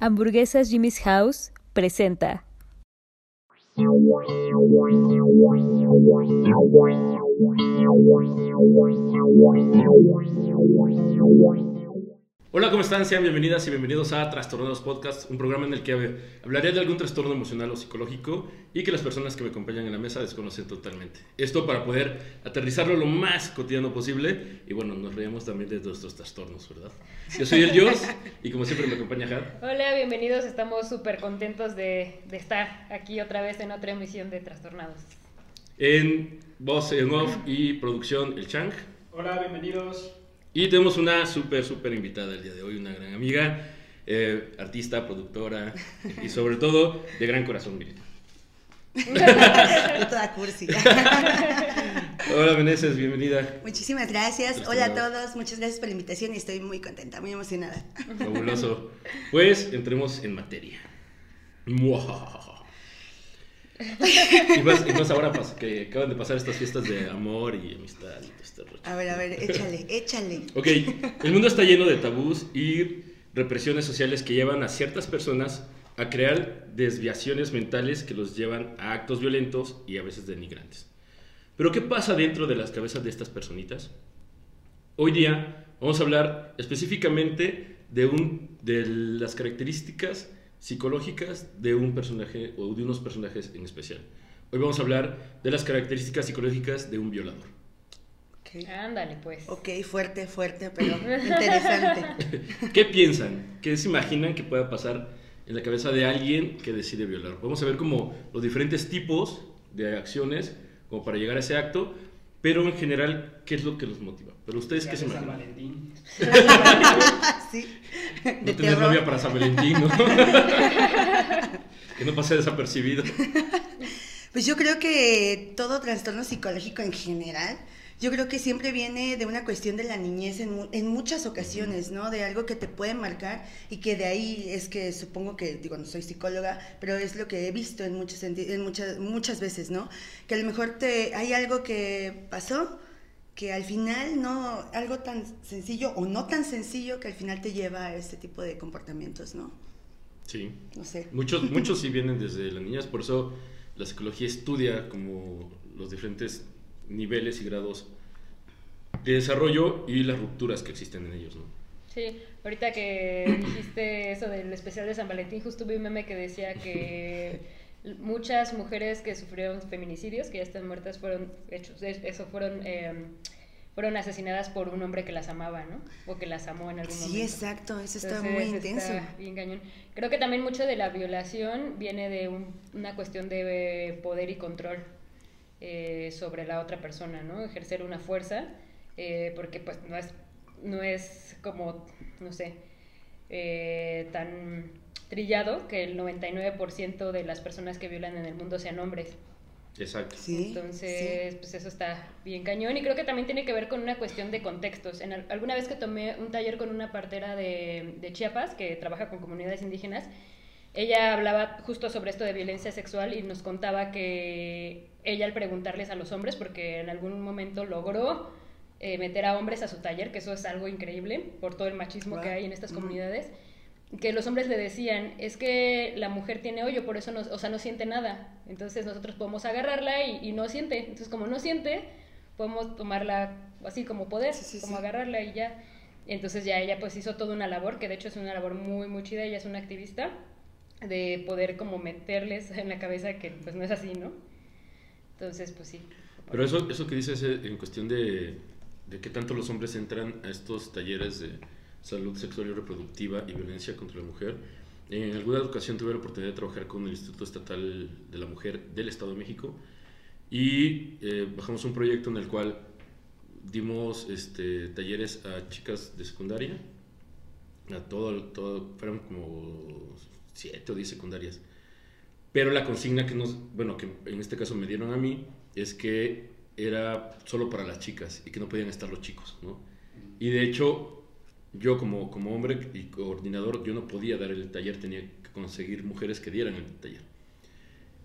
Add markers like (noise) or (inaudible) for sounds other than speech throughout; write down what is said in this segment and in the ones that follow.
Hamburguesas Jimmy's House presenta. Hola, ¿cómo están? Sean bienvenidas y bienvenidos a Trastornados Podcast, un programa en el que hablaré de algún trastorno emocional o psicológico y que las personas que me acompañan en la mesa desconocen totalmente. Esto para poder aterrizarlo lo más cotidiano posible y bueno, nos reímos también de nuestros trastornos, ¿verdad? Yo soy el Jos y como siempre me acompaña Had. Hola, bienvenidos, estamos súper contentos de, de estar aquí otra vez en otra emisión de Trastornados. En voz en off y producción, el Chang. Hola, bienvenidos. Y tenemos una súper, súper invitada el día de hoy, una gran amiga, eh, artista, productora y sobre todo de gran corazón, Mirita. (laughs) toda cursi. (laughs) Hola, Meneses, bienvenida. Muchísimas gracias. Hola a todos, muchas gracias por la invitación y estoy muy contenta, muy emocionada. Fabuloso. Pues entremos en materia. (laughs) Y más, y más ahora que acaban de pasar estas fiestas de amor y amistad y todo este rollo. A ver, a ver, échale, échale. Ok, el mundo está lleno de tabús y represiones sociales que llevan a ciertas personas a crear desviaciones mentales que los llevan a actos violentos y a veces denigrantes. Pero ¿qué pasa dentro de las cabezas de estas personitas? Hoy día vamos a hablar específicamente de, un, de las características psicológicas de un personaje o de unos personajes en especial. Hoy vamos a hablar de las características psicológicas de un violador. Okay. Ándale, pues. Ok, fuerte, fuerte, pero interesante. (laughs) (laughs) ¿Qué piensan? ¿Qué se imaginan que pueda pasar en la cabeza de alguien que decide violar? Vamos a ver como los diferentes tipos de acciones como para llegar a ese acto, pero en general, ¿qué es lo que los motiva? Pero ustedes, ¿qué se San imaginan? Valentín. (laughs) sí. No terror. novia para San Valentín, ¿no? (laughs) que no pase desapercibido. Pues yo creo que todo trastorno psicológico en general, yo creo que siempre viene de una cuestión de la niñez en, en muchas ocasiones, ¿no? De algo que te puede marcar y que de ahí es que supongo que, digo, no soy psicóloga, pero es lo que he visto en, muchos en muchas, muchas veces, ¿no? Que a lo mejor te, hay algo que pasó que al final no, algo tan sencillo o no tan sencillo que al final te lleva a este tipo de comportamientos, ¿no? Sí. No sé. Muchos, muchos (laughs) sí vienen desde las niñas, por eso la psicología estudia como los diferentes niveles y grados de desarrollo y las rupturas que existen en ellos, ¿no? Sí, ahorita que dijiste eso del especial de San Valentín, justo vi un meme que decía que (laughs) muchas mujeres que sufrieron feminicidios, que ya están muertas, fueron hechos, eso fueron, eh, fueron asesinadas por un hombre que las amaba, ¿no? O que las amó en algún momento. Sí, exacto, eso está Entonces, muy está intenso. bien cañón. Creo que también mucho de la violación viene de un- una cuestión de poder y control eh, sobre la otra persona, ¿no? Ejercer una fuerza, eh, porque pues no es, no es como, no sé, eh, tan trillado que el 99% de las personas que violan en el mundo sean hombres. Exacto. Sí, Entonces, pues eso está bien cañón y creo que también tiene que ver con una cuestión de contextos. En al- alguna vez que tomé un taller con una partera de, de Chiapas que trabaja con comunidades indígenas, ella hablaba justo sobre esto de violencia sexual y nos contaba que ella al preguntarles a los hombres, porque en algún momento logró eh, meter a hombres a su taller, que eso es algo increíble por todo el machismo que hay en estas comunidades, que los hombres le decían, es que la mujer tiene hoyo, por eso no, o sea, no siente nada. Entonces nosotros podemos agarrarla y, y no siente. Entonces como no siente, podemos tomarla así como poder, Sí, sí, como sí. agarrarla y ya. Entonces ya ella pues hizo toda una labor, que de hecho es una labor muy, muy chida, ella es una activista, de poder como meterles en la cabeza que pues no es así, ¿no? Entonces pues sí. Pero eso, eso que dices eh, en cuestión de, de qué tanto los hombres entran a estos talleres de salud sexual y reproductiva y violencia contra la mujer. En alguna ocasión tuve la oportunidad de trabajar con el Instituto Estatal de la Mujer del Estado de México y eh, bajamos un proyecto en el cual dimos este, talleres a chicas de secundaria, a todo, todo, fueron como siete o diez secundarias. Pero la consigna que nos, bueno, que en este caso me dieron a mí, es que era solo para las chicas y que no podían estar los chicos, ¿no? Y de hecho, yo como, como hombre y coordinador, yo no podía dar el taller, tenía que conseguir mujeres que dieran el taller.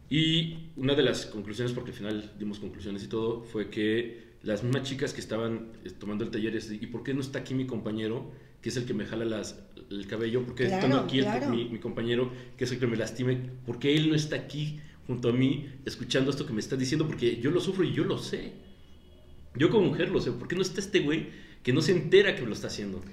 Y una de las conclusiones, porque al final dimos conclusiones y todo, fue que las mismas chicas que estaban eh, tomando el taller ¿y por qué no está aquí mi compañero que es el que me jala las, el cabello, porque Claro, estando aquí el- mi, mi compañero, que es el que me lastime, porque él no está aquí junto a mí escuchando esto que me está diciendo, porque yo lo sufro y yo lo sé. Yo como mujer lo sé, ¿por qué no está este güey que no se entera que lo está haciendo?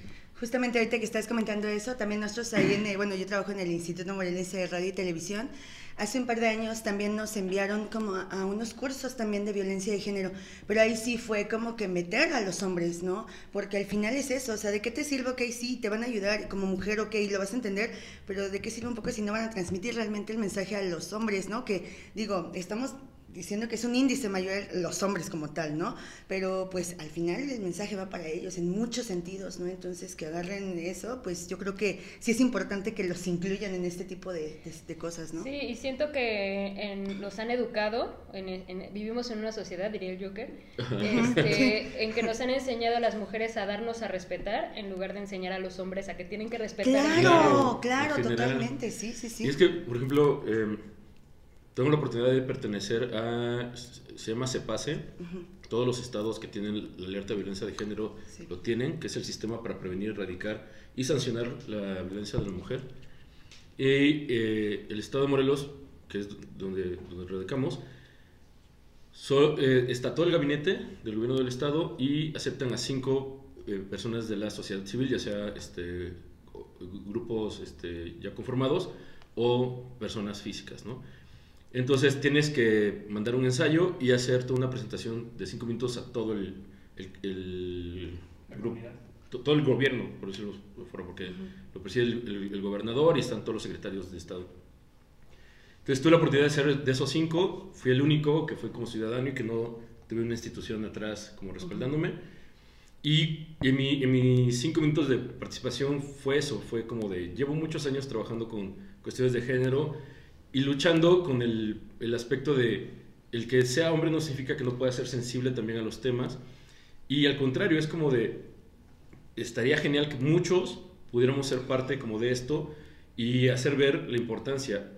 Justamente ahorita que estás comentando eso, también nosotros ahí en, el- bueno, yo trabajo en el Instituto Morelense de Radio y Televisión. Hace un par de años también nos enviaron como a, unos cursos también de violencia de género, pero ahí sí fue como que meter a los hombres, ¿no? Porque al final es eso, o sea, ¿de qué te sirve? Ok, sí, te van a ayudar como mujer, ok, lo vas a entender, pero ¿de qué sirve un poco si no van a transmitir realmente el mensaje a los hombres, ¿no? Que digo, estamos diciendo que es un índice mayor los hombres como tal, ¿no? Pero pues al final el mensaje va para ellos en muchos sentidos, ¿no? Entonces que agarren eso, pues yo creo que sí es importante que los incluyan en este tipo de, de- de cosas, ¿no? Sí, y siento que en- nos han educado, en- en- vivimos en una sociedad, diría el Joker, este, (laughs) en que nos han enseñado a las mujeres a darnos a respetar en lugar de enseñar a los hombres a que tienen que respetar. Claro, Claro, claro, totalmente, sí, sí, sí. Y es que, por ejemplo, eh, tengo la oportunidad de pertenecer a, se llama CEPASE, todos los estados que tienen la alerta de violencia de género Sí. lo tienen, que es el sistema para prevenir, erradicar y sancionar la violencia de la mujer. Y eh, el estado de Morelos, que es donde, donde radicamos, so- eh, está todo el gabinete del gobierno del estado y aceptan a cinco eh, personas de la sociedad civil, ya sea este, grupos este, ya conformados o personas físicas, ¿no? Entonces tienes que mandar un ensayo y hacer toda una presentación de cinco minutos a todo el, el, el grupo, to- todo el gobierno, por decirlo fuera, porque lo preside el, el- el gobernador y están todos los secretarios de Estado. Entonces tuve la oportunidad de ser de esos cinco, fui el único que fue como ciudadano y que no tuve una institución atrás como respaldándome. Y en, mi, en mis cinco minutos de participación fue eso, fue como de, llevo muchos años trabajando con cuestiones de género y luchando con el, el aspecto de, el que sea hombre no significa que no pueda ser sensible también a los temas. Y al contrario, es como de, estaría genial que muchos pudiéramos ser parte como de esto y hacer ver la importancia.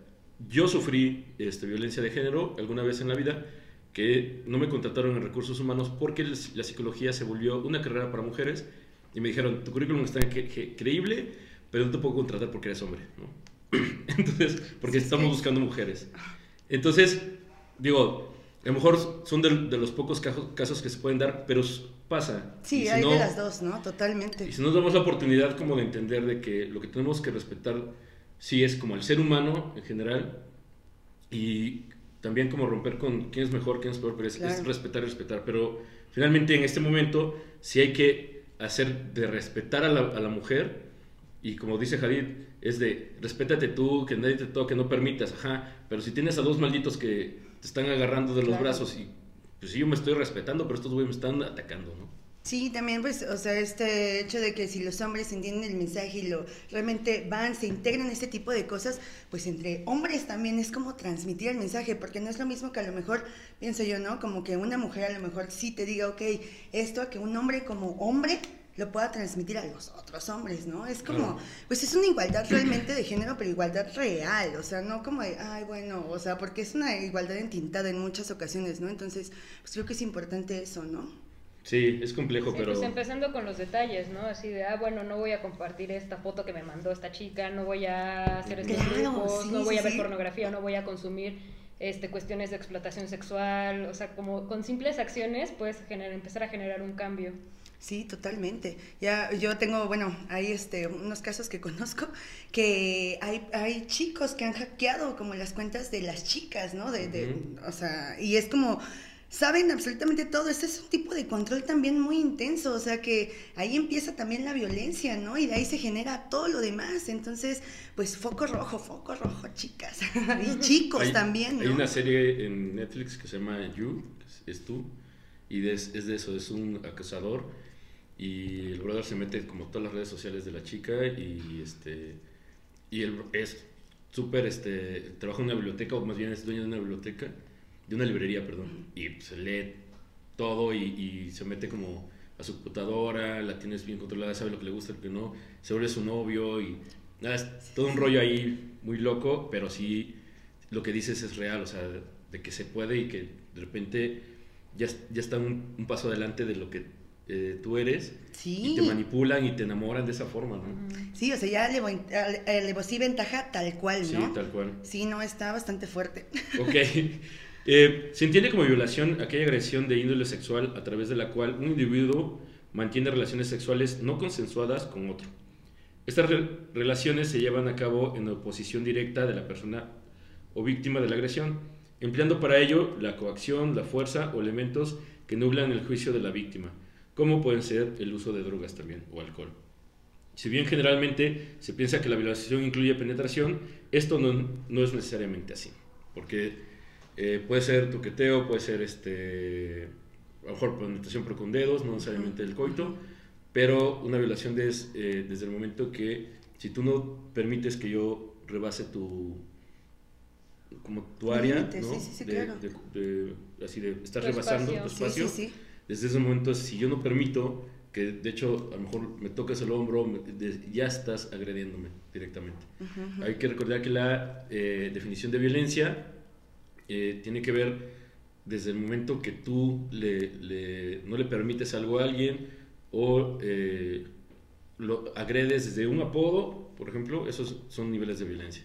Yo sufrí este, violencia de género alguna vez en la vida que no me contrataron en recursos humanos porque la psicología se volvió una carrera para mujeres y me dijeron, tu currículum está que- que- creíble, pero no te puedo contratar porque eres hombre, ¿no? (laughs) Entonces, porque estamos buscando mujeres. Entonces, digo, a lo mejor son de, de los pocos casos, casos que se pueden dar, pero pasa. Sí, si hay no- de las dos, ¿no? Totalmente. y si nos damos la oportunidad como de entender de que lo que tenemos que respetar sí es como el ser humano en general y también como romper con quién es mejor, quién es peor, pero es, es Claro. respetar y respetar. Pero finalmente en este momento sí hay que hacer de respetar a la, a la mujer y como dice Jadid, es de respétate tú, que nadie te toque, no permitas, ajá. Pero si tienes a dos malditos que te están agarrando de los Claro. brazos y pues sí, yo me estoy respetando, pero estos güeyes me están atacando, ¿no? Sí, también pues, o sea, este hecho de que si los hombres entienden el mensaje y lo realmente van, se integran este tipo de cosas, pues entre hombres también es como transmitir el mensaje, porque no es lo mismo que a lo mejor, pienso yo, ¿no? Como que una mujer a lo mejor sí te diga, ok, esto a que un hombre como hombre lo pueda transmitir a los otros hombres, ¿no? Es como, pues es una igualdad realmente de género, pero igualdad real, o sea, no como de, ay, bueno, o sea, porque es una igualdad entintada en muchas ocasiones, ¿no? Entonces, pues creo que es importante eso, ¿no? Sí, es complejo, Sí, pero... pues empezando con los detalles, ¿no? Así de, ah, bueno, no voy a compartir esta foto que me mandó esta chica, no voy a hacer estos Claro, grupos, sí, no voy sí, a ver sí. pornografía, no voy a consumir este, cuestiones de explotación sexual, o sea, como con simples acciones puedes generar, empezar a generar un cambio. Sí, totalmente. Ya yo tengo, bueno, hay este unos casos que (laughs) conozco que hay, hay chicos que han hackeado como las cuentas de las chicas, ¿no? De, de-. O sea, y es como saben absolutamente todo. Este es un tipo de control también muy intenso, o sea que ahí empieza también la violencia, ¿no? Y de ahí se genera todo lo demás. Entonces, pues foco rojo, foco rojo, chicas (laughs) y (laughs) chicos Hay- también, Hay ¿no? una serie en Netflix que se llama You, es tú, y de- es, es de eso, es un acosador y el brother se mete como todas las redes sociales de la chica y este y él es súper este trabaja en una biblioteca o más bien es dueño de una biblioteca de una librería perdón y se lee todo y, y se mete como a su computadora la tienes bien controlada sabe lo que le gusta lo que no se vuelve su novio y nada es todo un rollo ahí muy loco pero sí lo que dices es real o sea de que se puede y que de repente ya, ya está un, un paso adelante de lo que eh, tú eres Sí. y te manipulan y te enamoran de esa forma, ¿no? Sí, o sea, ya le voy, eh, le voy- sí ventaja tal cual, Sí, ¿no? tal cual. Sí, no, está bastante fuerte. (laughs) Ok. Eh, se entiende como violación aquella agresión de índole sexual a través de la cual un individuo mantiene relaciones sexuales no consensuadas con otro. Estas re- relaciones se llevan a cabo en oposición directa de la persona o víctima de la agresión, empleando para ello la coacción, la fuerza o elementos que nublan el juicio de la víctima, como pueden ser el uso de drogas también o alcohol. Si bien generalmente se piensa que la violación incluye penetración, esto no, no es necesariamente así, porque eh, puede ser toqueteo, puede ser este, a lo mejor penetración pero con dedos, no necesariamente el coito, pero una violación es eh, desde el momento que si tú no permites que yo rebase tu como tu área, ¿no? sí, sí, sí, de, claro. de- de- así de estar Tu rebasando espacio. tu espacio, sí, sí. desde ese momento, si yo no permito que, de hecho, a lo mejor me tocas el hombro, me- de- ya estás agrediéndome directamente. Hay que recordar que la eh, definición de violencia eh, tiene que ver desde el momento que tú le, le- no le permites algo a alguien o eh, lo agredes desde un apodo, por ejemplo, esos son niveles de violencia.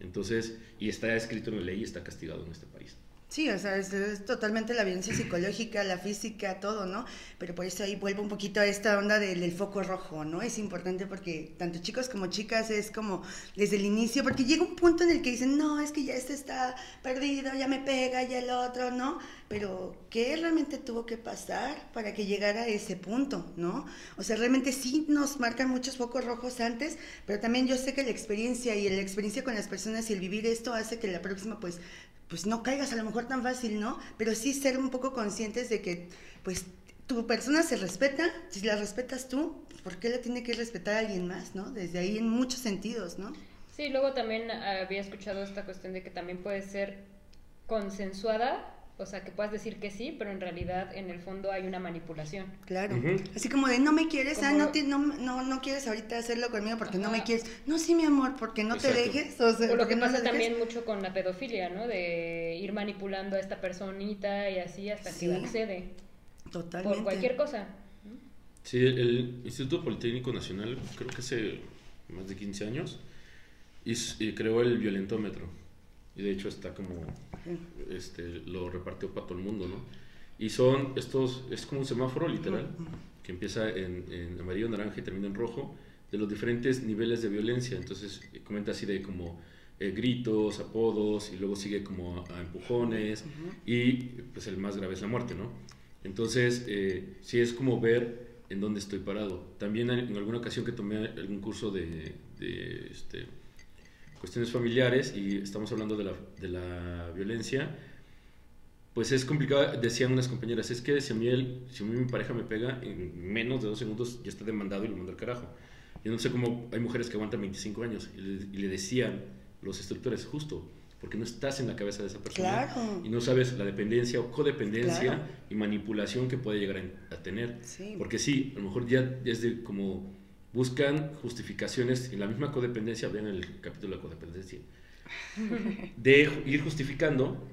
Entonces, y está escrito en la ley y está castigado en este país. Sí, o sea, es, totalmente la violencia psicológica, la física, todo, ¿no? Pero por eso ahí vuelvo un poquito a esta onda del, del foco rojo, ¿no? Es importante porque tanto chicos como chicas es como desde el inicio, porque llega un punto en el que dicen, no, es que ya este está perdido, ya me pega, ya el otro, ¿no? Pero, ¿qué realmente tuvo que pasar para que llegara a ese punto, ¿no? O sea, realmente sí nos marcan muchos focos rojos antes, pero también yo sé que la experiencia y la experiencia con las personas y el vivir esto hace que la próxima, pues, pues no caigas a lo mejor tan fácil, ¿no? Pero sí ser un poco conscientes de que, pues, tu persona se respeta, si la respetas tú, ¿por qué la tiene que respetar alguien más, ¿no? Desde ahí en muchos sentidos, ¿no? Sí, luego también había escuchado esta cuestión de que también puede ser consensuada, o sea, que puedas decir que sí, pero en realidad en el fondo hay una manipulación. Claro. Ujú. Así como de, no me quieres, ah, no, ti- no, no, no quieres ahorita hacerlo conmigo porque no me Ajá. quieres. No, sí, mi amor, porque no te Exacto. dejes. O, sea, O lo que no pasa también mucho con la pedofilia, ¿no? De ir manipulando a esta personita y así hasta Sí. que accede Totalmente. por cualquier cosa. Sí, el, Instituto Politécnico Nacional, creo que hace más de 15 años, y creó el violentómetro. Y de hecho está como, este, lo repartió para todo el mundo, ¿no? Y son estos, es como un semáforo literal, que empieza en, en amarillo, naranja y termina en rojo, de los diferentes niveles de violencia. Entonces eh, comenta así de como eh, gritos, apodos, y luego sigue como a, a empujones, y pues el más grave es la muerte, ¿no? Entonces, eh, sí es como ver en dónde estoy parado. También en alguna ocasión que tomé algún curso de, de, este, cuestiones familiares y estamos hablando de la, de la violencia, pues es complicado, decían unas compañeras, es que si a, mí el- si a mí mi pareja me pega, en menos de dos segundos ya está demandado y lo mando al carajo. Yo no sé cómo hay mujeres que aguantan 25 años y le, y le decían los instructores, justo, porque no estás en la cabeza de esa persona Claro. y no sabes la dependencia o codependencia Claro. y manipulación que puede llegar a, a tener. Sí. Porque sí, a lo mejor ya es de como buscan justificaciones en la misma codependencia, vean el capítulo de codependencia, (laughs) de ir justificando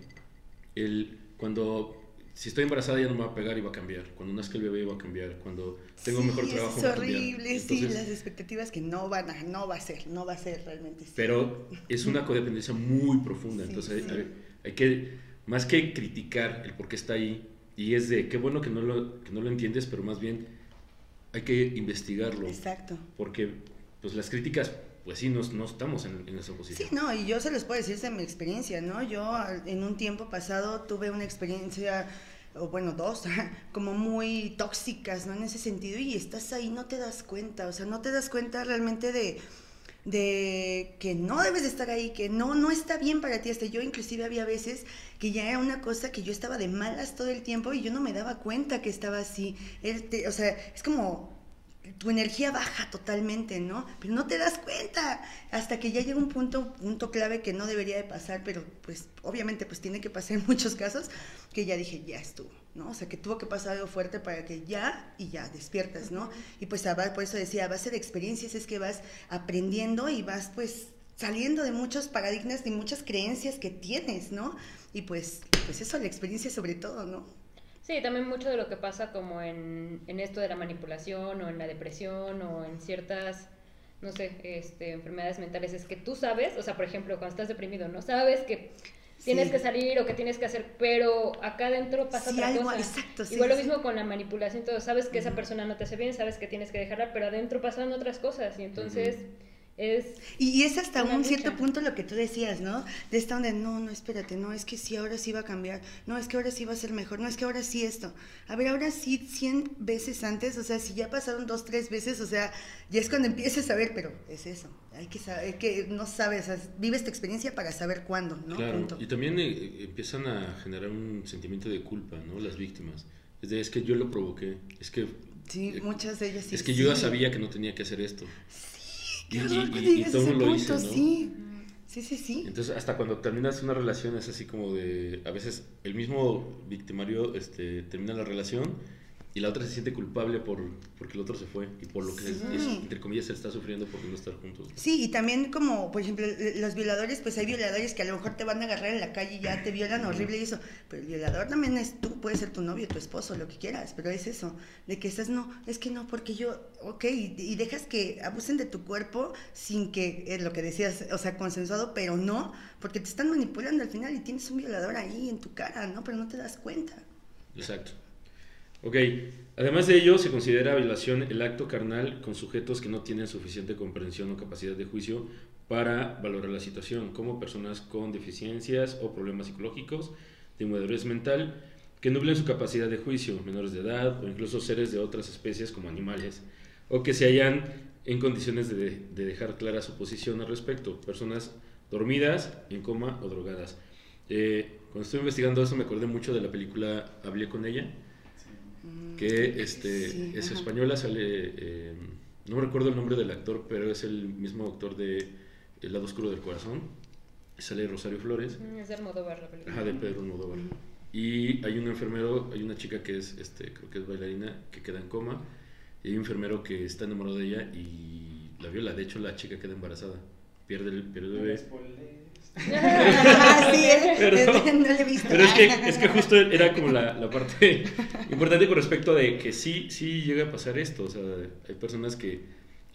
el cuando si estoy embarazada ya no me va a pegar y va a cambiar, cuando nazca el bebé va a cambiar, cuando tengo Sí, mejor trabajo Es va a horrible, sí, Entonces, las expectativas que no van a, no va a ser, no va a ser realmente. sí. pero es una (laughs) codependencia muy profunda, Sí, entonces hay, hay- hay que, más que criticar el por qué está ahí, y es de qué bueno que no lo, que no lo entiendes, pero más bien hay que investigarlo, Exacto. porque pues las críticas, pues sí, no, no estamos en, en esa Sí, posición. no, y yo se los puedo decir de mi experiencia, ¿no? Yo en un tiempo pasado tuve una experiencia, o bueno, dos, (laughs) como muy tóxicas, ¿no? En ese sentido, y estás ahí, no te das cuenta, o sea, no te das cuenta realmente de, de que no debes de estar ahí, que no, no está bien para ti. Hasta yo inclusive había veces que ya era una cosa que yo estaba de malas todo el tiempo y yo no me daba cuenta que estaba así. O sea, es como tu energía baja totalmente, ¿no? Pero no te das cuenta hasta que ya llega un punto, punto clave que no debería de pasar, pero pues obviamente pues tiene que pasar en muchos casos, que ya dije, ya estuvo, ¿no? O sea, que tuvo que pasar algo fuerte para que ya y ya despiertas, ¿no? Y pues por eso decía, a base de experiencias es que vas aprendiendo y vas pues saliendo de muchos paradigmas, de muchas creencias que tienes, ¿no? Y pues, pues eso, la experiencia sobre todo, ¿no? Sí, también mucho de lo que pasa como en, en esto de la manipulación o en la depresión o en ciertas, no sé, este, enfermedades mentales es que tú sabes, o sea, por ejemplo, cuando estás deprimido, no sabes que tienes Sí. que salir o que tienes que hacer, pero acá adentro pasa Sí, otra algo- cosa. exacto, sí, Igual lo mismo con la manipulación, todo, sabes que esa persona no te hace bien, sabes que tienes que dejarla, pero adentro pasan otras cosas y entonces es... Y, y es hasta un cierto punto lo que tú decías, ¿no? De esta donde, no, no, espérate, no, es que sí, ahora sí va a cambiar, no, es que ahora sí va a ser mejor, no, es que ahora sí esto. A ver, ahora sí, 100 veces antes, o sea, si ya pasaron dos, tres veces, o sea, ya es cuando empiezas a ver, pero es eso, hay que saber, que no sabes, o sea, vives tu experiencia para saber cuándo, ¿no? Claro, Punto. y también eh, empiezan a generar un sentimiento de culpa, ¿no? Las víctimas. Es de, es que yo lo provoqué, es que... Sí, eh, muchas de ellas sí. Es que yo ya sí. sabía que no tenía que hacer esto. Qué Y- horror que llegues a ese punto, ¿no? sí. Sí, sí, sí. Entonces, hasta cuando terminas una relación es así como de, a veces el mismo victimario este, termina la relación y la otra se siente culpable por porque el otro se fue y por lo que, Sí. es- es, entre comillas, se está sufriendo por no estar juntos. Sí, y también como, por ejemplo, los violadores, pues hay violadores que a lo mejor te van a agarrar en la calle y ya te violan horrible y eso, pero el violador también es tú, puede ser tu novio, tu esposo, lo que quieras, pero es eso, de que estás, no, es que no, porque yo, ok, y, y dejas que abusen de tu cuerpo sin que, es lo que decías, o sea, consensuado, pero no, porque te están manipulando al final y tienes un violador ahí en tu cara, ¿no? Pero no te das cuenta. Exacto. Ok, además de ello, se considera violación el acto carnal con sujetos que no tienen suficiente comprensión o capacidad de juicio para valorar la situación, como personas con deficiencias o problemas psicológicos, de inmadurez mental, que nublen su capacidad de juicio, menores de edad o incluso seres de otras especies como animales, o que se hallan en condiciones de, de dejar clara su posición al respecto, personas dormidas, en coma o drogadas. Eh, cuando estuve investigando eso me acordé mucho de la película Hablé con ella, que este, Sí, es ajá. española, sale, eh, no recuerdo el nombre del actor, pero es el mismo actor de El lado oscuro del corazón, sale Rosario Flores, mm, Es de Almodóvar la película. ajá, de Pedro Almodóvar. Y hay un enfermero, hay una chica que es, este, creo que es bailarina, que queda en coma, y hay un enfermero que está enamorado de ella y la viola, de hecho la chica queda embarazada, pierde el, pierde el bebé. (laughs) Ah, sí, ¿eh? Perdón. no lo he visto. Pero es que, es que justo (laughs) era como la, la parte (laughs) importante con respecto de que sí, sí llega a pasar esto. O sea, hay personas que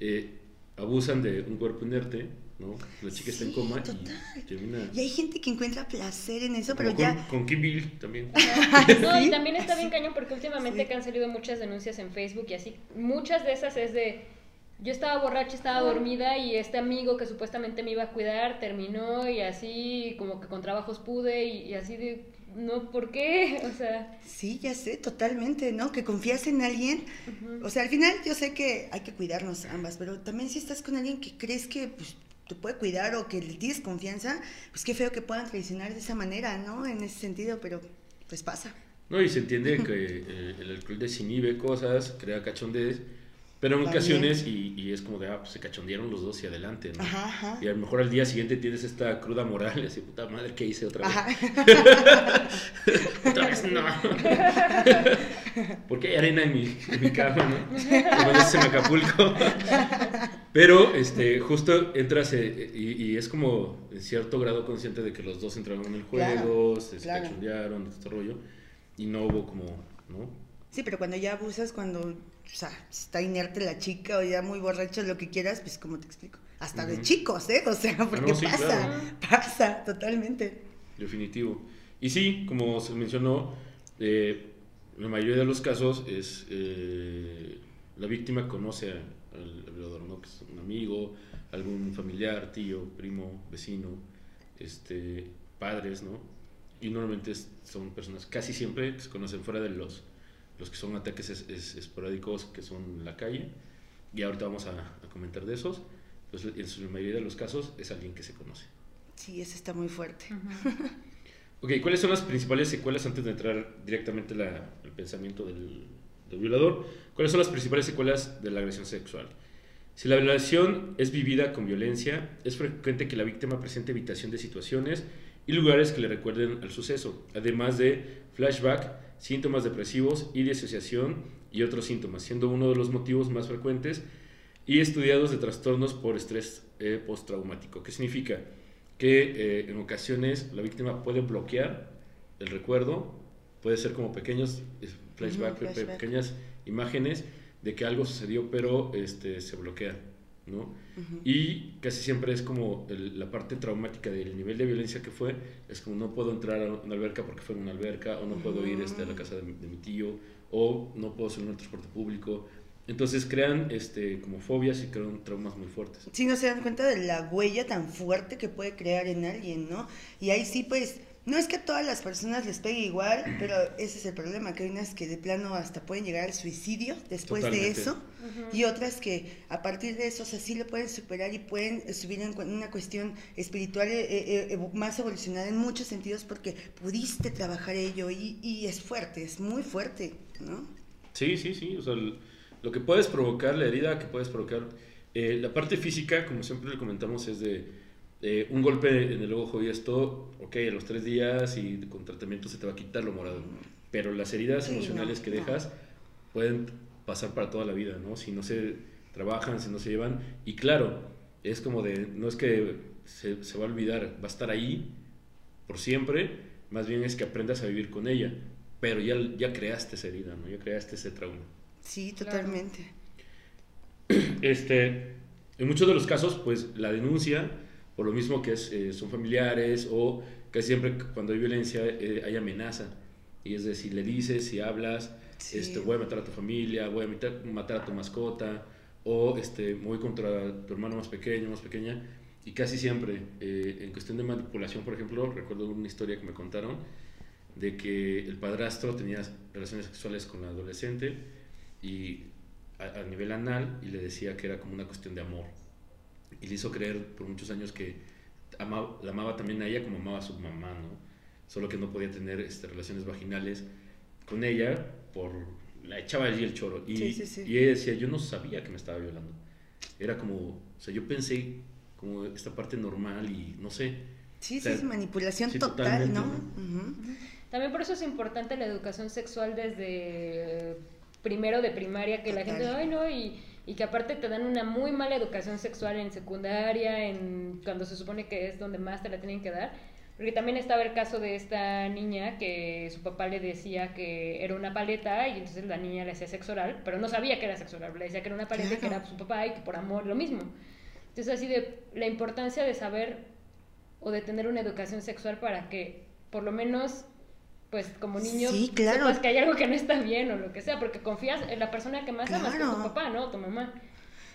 eh, abusan de un cuerpo inerte, ¿no? La chica está en Sí, coma total. y termina. Y hay gente que encuentra placer en eso, pero como ya... con, con Kill Bill también. No, y ¿Sí? también está bien cañón porque últimamente Sí. que han salido muchas denuncias en Facebook y así, muchas de esas es de yo estaba borracha, estaba dormida y este amigo que supuestamente me iba a cuidar terminó y así como que con trabajos pude y, y así de no, ¿por qué? (laughs) O sea, Sí, ya sé, totalmente, ¿no? Que confías en alguien. O sea, al final yo sé que hay que cuidarnos ambas, pero también si estás con alguien que crees que pues, te puede cuidar o que le tienes confianza, pues qué feo que puedan traicionar de esa manera, ¿no? En ese sentido, pero pues pasa. No, y se entiende que eh, el alcohol desinhibe cosas, crea cachondez, pero en También. ocasiones, y, y es como de, ah, pues se cachondearon los dos y adelante, ¿no? Ajá, ajá. Y a lo mejor al día siguiente tienes esta cruda moral, (laughs) así, puta madre, ¿qué hice otra vez? Ajá. (laughs) Otra vez no. Porque hay arena en mi, en mi cama, ¿no? Como en Acapulco. Pero este, justo entras eh, y, y es como en cierto grado consciente de que los dos entraron en el juego, Claro, se claro. cachondearon, este rollo, y no hubo como, ¿no? Sí, pero cuando ya abusas, cuando o sea, está inerte la chica o ya muy borracha, lo que quieras, pues como te explico. Hasta de chicos, ¿eh? O sea, porque no, sí, pasa, claro. pasa, totalmente. Definitivo. Y sí, como se mencionó, eh, la mayoría de los casos es eh, la víctima conoce al violador, ¿no? Que es un amigo, algún familiar, tío, primo, vecino, este, padres, ¿no? Y normalmente son personas casi siempre que se conocen fuera de los, los que son ataques es- es- esporádicos que son en la calle. Y ahorita vamos a, a comentar de esos. Entonces, en su mayoría de los casos es alguien que se conoce. Sí, eso está muy fuerte. (laughs) Ok, ¿cuáles son las principales secuelas antes de entrar directamente la- al pensamiento del, del violador? ¿Cuáles son las principales secuelas de la agresión sexual? Si la violación es vivida con violencia, es frecuente que la víctima presente evitación de situaciones y lugares que le recuerden al suceso, además de flashback, síntomas depresivos y disociación y otros síntomas, siendo uno de los motivos más frecuentes y estudiados de trastornos por estrés eh, postraumático. ¿Qué significa? Que eh, en ocasiones la víctima puede bloquear el recuerdo puede ser como pequeños flashbacks, flashback. pequeñas imágenes de que algo sucedió, pero este, se bloquea, ¿no? Y casi siempre es como el- la parte traumática del nivel de violencia que fue, es como no puedo entrar a una alberca porque fue en una alberca, o no puedo ir este, a la casa de, mi- de mi tío, o no puedo subir en el transporte público. Entonces crean este, como fobias y crean traumas muy fuertes. Si no se dan cuenta de la huella tan fuerte que puede crear en alguien, ¿no? Y ahí sí, pues, no es que a todas las personas les pegue igual, pero ese es el problema, que hay unas que de plano hasta pueden llegar al suicidio después de eso, y otras que a partir de eso, o sea, sí lo pueden superar y pueden eh, subir en una cuestión espiritual eh, eh, evo- más evolucionada en muchos sentidos porque pudiste trabajar ello y, y es fuerte, es muy fuerte, ¿no? Sí, sí, sí. O sea, lo que puedes provocar, la herida que puedes provocar. eh, la parte física, como siempre le comentamos, es de eh, un golpe en el ojo y esto, ok, a los tres días y con tratamiento se te va a quitar lo morado. Pero las heridas Sí, emocionales no, que no. dejas pueden pasar para toda la vida, ¿no? Si no se trabajan, si no se llevan. Y claro, es como de, no es que se, se va a olvidar, va a estar ahí por siempre, más bien es que aprendas a vivir con ella. Pero ya, ya creaste esa herida, ¿no? Ya creaste ese trauma. Sí, totalmente. Este, en muchos de los casos, pues la denuncia, por lo mismo que es, eh, son familiares o casi siempre cuando hay violencia eh, hay amenaza. Y es decir, le dices, si hablas, Sí. este, voy a matar a tu familia, voy a matar, a tu mascota, o este, voy contra tu hermano más pequeño, más pequeña. Y casi siempre, eh, en cuestión de manipulación, por ejemplo, recuerdo una historia que me contaron de que el padrastro tenía relaciones sexuales con la adolescente y a, a nivel anal y le decía que era como una cuestión de amor. Y le hizo creer por muchos años que amaba, la amaba también a ella como amaba a su mamá, ¿no? Solo que no podía tener este, relaciones vaginales con ella por... La echaba allí el choro. Y, Sí, sí, sí. y ella decía, yo no sabía que me estaba violando. Era como, o sea, yo pensé como esta parte normal y no sé. Sí, O sea, sí, es manipulación sí, total, ¿no? ¿no? Ujú. También por eso es importante la educación sexual desde primero de primaria, que la Total. gente, ay no, y, y que aparte te dan una muy mala educación sexual en secundaria, en cuando se supone que es donde más te la tienen que dar. Porque también estaba el caso de esta niña que su papá le decía que era una paleta y entonces la niña le hacía sexo oral, pero no sabía que era sexo oral, le decía que era una paleta y que Claro. era su papá y que por amor lo mismo. Entonces así de la importancia de saber o de tener una educación sexual para que por lo menos pues como niño Sí, claro. sepas que hay algo que no está bien o lo que sea, porque confías en la persona que más amas, que es tu Claro. papá, ¿no? Tu mamá.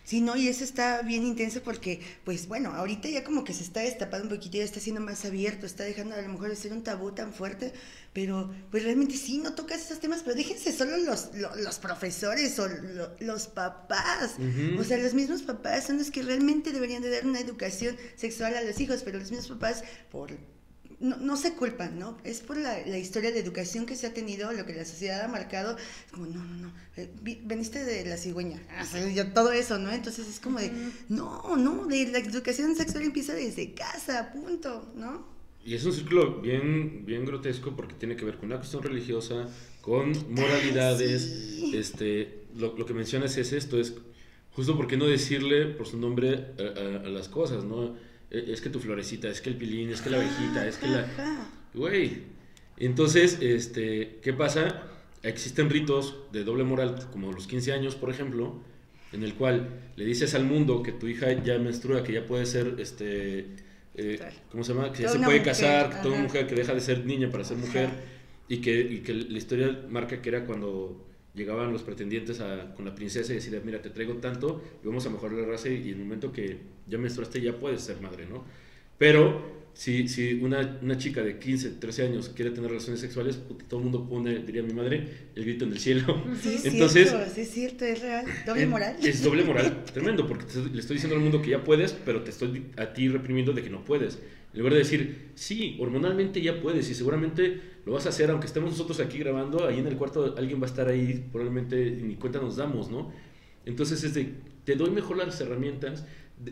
Sí, no, y eso está bien intenso porque, pues bueno, ahorita ya como que se está destapando un poquito, ya está siendo más abierto, está dejando a lo mejor de ser un tabú tan fuerte, pero pues realmente sí, no tocas esos temas, pero déjense solo los, lo- los, profesores o lo- los papás. O sea, los mismos papás son los que realmente deberían de dar una educación sexual a los hijos, pero los mismos papás por... No, no se culpan, ¿no? Es por la, la historia de educación que se ha tenido, lo que la sociedad ha marcado. Es como, no, no, no, eh, veniste de la cigüeña, yo- todo eso, ¿no? Entonces es como de, no, no, de la educación sexual empieza desde casa, punto, ¿no? Y es un círculo bien, bien grotesco porque tiene que ver con una cuestión religiosa, con moralidades. Sí. Este, lo, lo que mencionas es esto, es justo por qué no decirle por su nombre a, a- a las cosas, ¿no? E- Es que tu florecita, es que el pilín, es que la abejita, es que la... Güey. Entonces, este, ¿qué pasa? Existen ritos de doble moral, como los 15 años, por ejemplo, en el cual le dices al mundo que tu hija ya menstrua, que ya puede ser, este, eh. ¿cómo se llama? Que ya se puede mujer, casar, que toda mujer que deja de ser niña para ser mujer, y que, y que la historia marca que era cuando llegaban los pretendientes a- con la princesa y decían, mira, te traigo tanto y vamos a mejorar la raza y, y en el momento que ya menstruaste ya puedes ser madre, ¿no? Pero si, si una, una chica de 15, 13 años quiere tener relaciones sexuales, todo el mundo pone, diría mi madre, el grito en el cielo. Sí, es Entonces, cierto, sí es cierto, es real. Doble moral. Es doble moral, tremendo, porque te- le estoy diciendo al mundo que ya puedes, pero te estoy a ti reprimiendo de que no puedes. En lugar de decir, sí, hormonalmente ya puedes y seguramente lo vas a hacer, aunque estemos nosotros aquí grabando, ahí en el cuarto alguien va a estar ahí, probablemente ni cuenta nos damos, ¿no? Entonces es de, te doy mejor las herramientas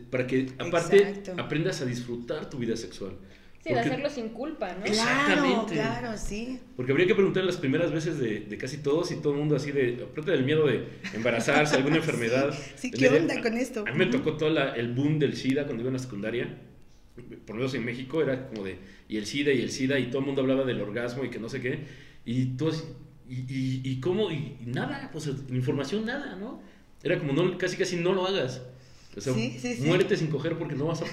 para que aparte Exacto. aprendas a disfrutar tu vida sexual. Sí, de Porque- hacerlo sin culpa, ¿no? Exacto. Claro, Exactamente. claro, sí. Porque habría que preguntar las primeras veces de, de casi todos y todo el mundo así de, aparte del miedo de embarazarse, alguna (laughs) enfermedad. sí, de ¿qué onda con esto? A mí me tocó todo la- el boom del SIDA cuando iba en la secundaria. Por lo menos en México era como de, y el SIDA y el SIDA y todo el mundo hablaba del orgasmo y que no sé qué. Y tú así, y, y, y cómo, y, y nada, pues información nada, ¿no? Era como, no, casi casi no lo hagas. O sea, Sí, sí, sí. muérete sin coger porque no vas a...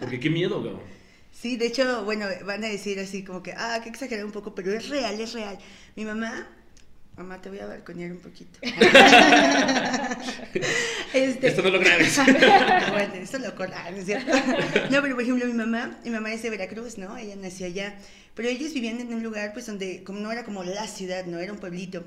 Porque qué miedo, cabrón. Sí, de hecho, bueno, van a decir así como que, ah, que exagerar un poco, pero es real, es real. Mi mamá, mamá, te voy a balconear un poquito. (laughs) este, Esto no lo grabes. (laughs) bueno, esto lo cortan, ¿no es cierto? No, pero por ejemplo, mi mamá, mi mamá es de Veracruz, ¿no? Ella nació allá, pero ellos vivían en un lugar, pues, donde como no era como la ciudad, no era un pueblito.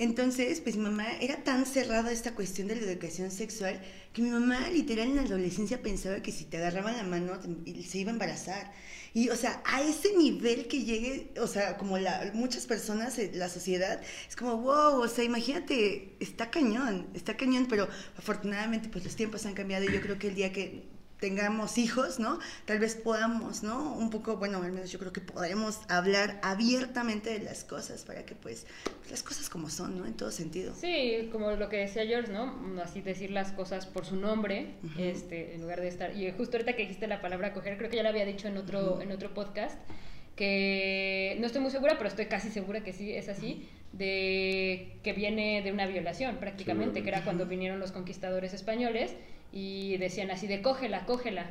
Entonces, pues mi mamá era tan cerrada esta cuestión de la educación sexual que mi mamá literal en la adolescencia pensaba que si te agarraban la mano se iba a embarazar. Y, o sea, a ese nivel que llegue, o sea, como muchas personas, la sociedad, es como, wow, o sea, imagínate, está cañón, está cañón, pero afortunadamente, pues los tiempos han cambiado y yo creo que el día que tengamos hijos, ¿no? Tal vez podamos, ¿no? Un poco, bueno, al menos yo creo que podremos hablar abiertamente de las cosas para que, pues, las cosas como son, ¿no? En todo sentido. Sí, como lo que decía George, ¿no? Así decir las cosas por su nombre, este, en lugar de estar. Y justo ahorita que dijiste la palabra coger, creo que ya la había dicho en otro, en otro podcast, que no estoy muy segura, pero estoy casi segura que sí es así, de que viene de una violación prácticamente, que era cuando vinieron los conquistadores españoles y decían así de cógela, cógela.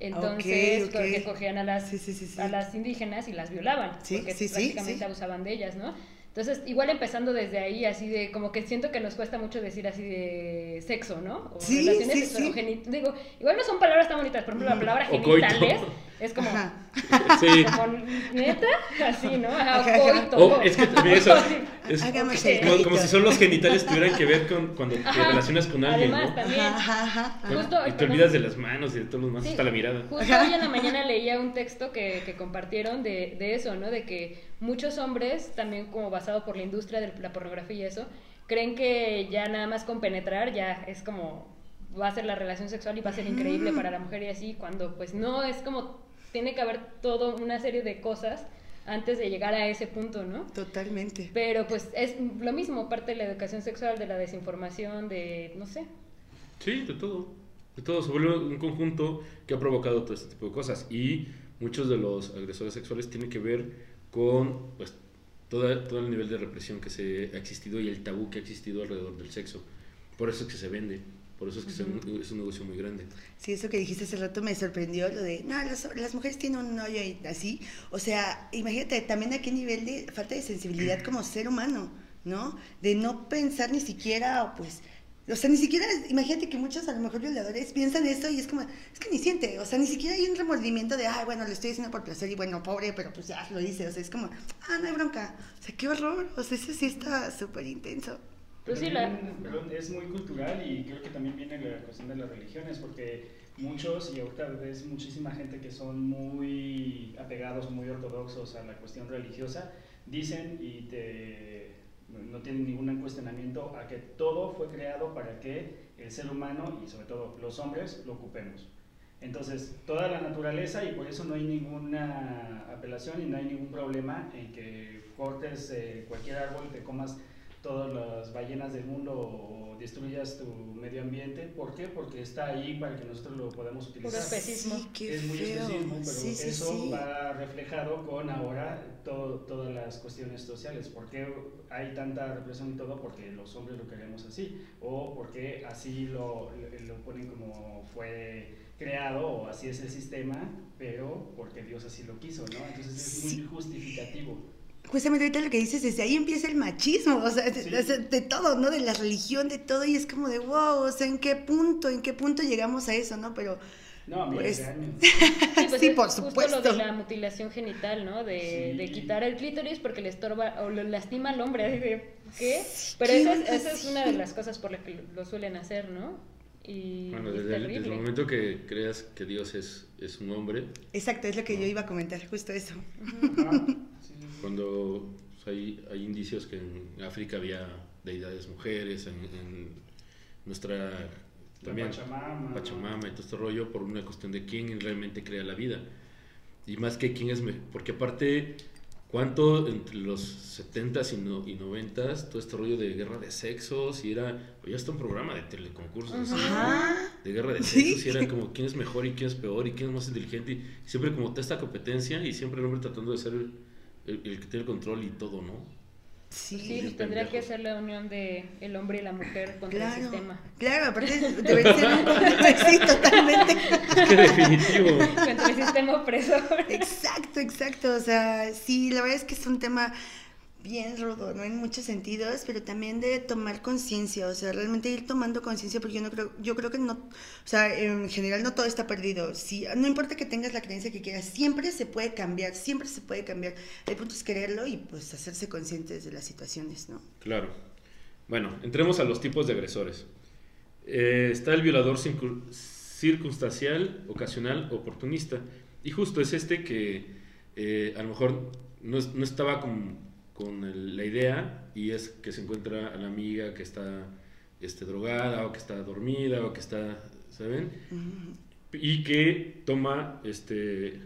Entonces, Ok, ok. porque cogían a las, Sí, sí, a las indígenas y las violaban, Sí, porque prácticamente abusaban de ellas, ¿no? Entonces, igual empezando desde ahí, así de, como que siento que nos cuesta mucho decir así de sexo, ¿no? O Sí, relaciones sí, Digo, igual no son palabras tan bonitas, por ejemplo, la palabra O coito. genitales es como, Ajá. (laughs) Sí. como, neta, así, ¿no? Ajá, Ajá, ajá. coito. O es que también eso... Es como, como si solo los genitales tuvieran que ver con cuando te relacionas con alguien, Además, ¿no? también. Ajá, ajá, ajá. Justo, y te olvidas de las manos y de todos los demás, Sí, hasta la mirada. Justo hoy en la mañana leía un texto que, que compartieron de, de eso, ¿no? De que muchos hombres, también como basado por la industria de la pornografía y eso, creen que ya nada más con penetrar ya es como va a ser la relación sexual y va a ser increíble para la mujer y así, cuando pues no, es como tiene que haber todo una serie de cosas antes de llegar a ese punto, ¿no? Totalmente. Pero pues es lo mismo, parte de la educación sexual, de la desinformación, de, no sé, Sí, de todo. De todo. Se vuelve un conjunto que ha provocado todo este tipo de cosas. Y muchos de los agresores sexuales tienen que ver con pues, todo, todo el nivel de represión que se ha existido y el tabú que ha existido alrededor del sexo. Por eso es que se vende. Por eso es que se- es un negocio muy grande. Sí, eso que dijiste hace rato me sorprendió, lo de, no, las, las mujeres tienen un hoyo y así. O sea, imagínate también a qué nivel de falta de sensibilidad (clears throat) como ser humano, ¿no? De no pensar ni siquiera, pues, o sea, ni siquiera, imagínate que muchos a lo mejor violadores piensan esto y es como, es que ni siente, o sea, ni siquiera hay un remordimiento de, ay, bueno, lo estoy haciendo por placer y bueno, pobre, pero pues ya lo hice, o sea, es como, ah, no hay bronca. O sea, qué horror, o sea, eso sí está súper intenso. Pues sí, la- es muy cultural y creo que también viene la cuestión de las religiones, porque muchos, y ahorita ves muchísima gente que son muy apegados, muy ortodoxos a la cuestión religiosa, dicen y te, no tienen ningún cuestionamiento a que todo fue creado para que el ser humano y sobre todo los hombres lo ocupemos. Entonces, toda la naturaleza y por eso no hay ninguna apelación y no hay ningún problema en que cortes eh, cualquier árbol te comas todas las ballenas del mundo o destruyas tu medio ambiente. ¿Por qué? Porque está ahí para que nosotros lo podamos utilizar. Puro especismo. Sí, qué es muy feo. especismo, pero sí, sí, eso sí. va reflejado con ahora todo- todas las cuestiones sociales. ¿Por qué hay tanta represión y todo? Porque los hombres lo queremos así. O porque así lo, lo- ponen como fue creado o así es el sistema, pero porque Dios así lo quiso, ¿no? Entonces es muy justificativo. Justamente ahorita lo que dices, desde ahí empieza el machismo, o sea, de, Sí. sea, de todo, ¿no? De la religión, de todo, y es como de, wow, o sea, ¿en qué punto, en qué punto llegamos a eso, no? Pero, No, Pues- de años. (laughs) Sí, pues Sí, es por justo supuesto. lo de la mutilación genital, ¿no? De, Sí. de quitar el clítoris porque le estorba o lo lastima al hombre. de, ¿Qué? Pero ¿qué esa es, esa es una de las cosas por las que lo, suelen hacer, ¿no? Y Bueno, es desde el, desde el momento que creas que Dios es, es un hombre, exacto, es lo que yo iba a comentar, justo eso. Sí, sí. Cuando pues, hay, hay indicios que en África había deidades mujeres, en, en nuestra también Pachamama. Pachamama y todo este rollo por una cuestión de quién realmente crea la vida. Y más que quién es mejor, porque aparte, ¿cuánto entre los 70s y, no, y 90s, todo este rollo de guerra de sexos, y era, ya está un programa de teleconcursos, de guerra de Sí. sexos, y era como quién es mejor y quién es peor y quién es más inteligente, y siempre como toda esta competencia y siempre el hombre tratando de ser el, el que tiene el control y todo, ¿no? Sí, Sí, pues tendría que ser la unión de el hombre y la mujer contra el sistema. Claro, aparte debería ser un (laughs) conflicto, totalmente. Es que definitivo. Contra el sistema opresor. Exacto, exacto. O sea, sí, la verdad es que es un tema bien rudo, ¿no? En muchos sentidos, pero también de tomar conciencia, o sea, realmente ir tomando conciencia, porque yo no creo, yo creo que no, o sea, en general no todo está perdido. Sí, no importa que tengas la creencia que quieras, siempre se puede cambiar, siempre se puede cambiar. El punto es quererlo y pues hacerse conscientes de las situaciones, ¿no? Claro. Bueno, entremos a los tipos de agresores. Eh, está el violador circun- circunstancial, ocasional, oportunista. Y justo es este que eh, a lo mejor no, no estaba con, con el- la idea y es que se encuentra a la amiga que está este, drogada o que está dormida o que está, ¿saben? Y que toma este,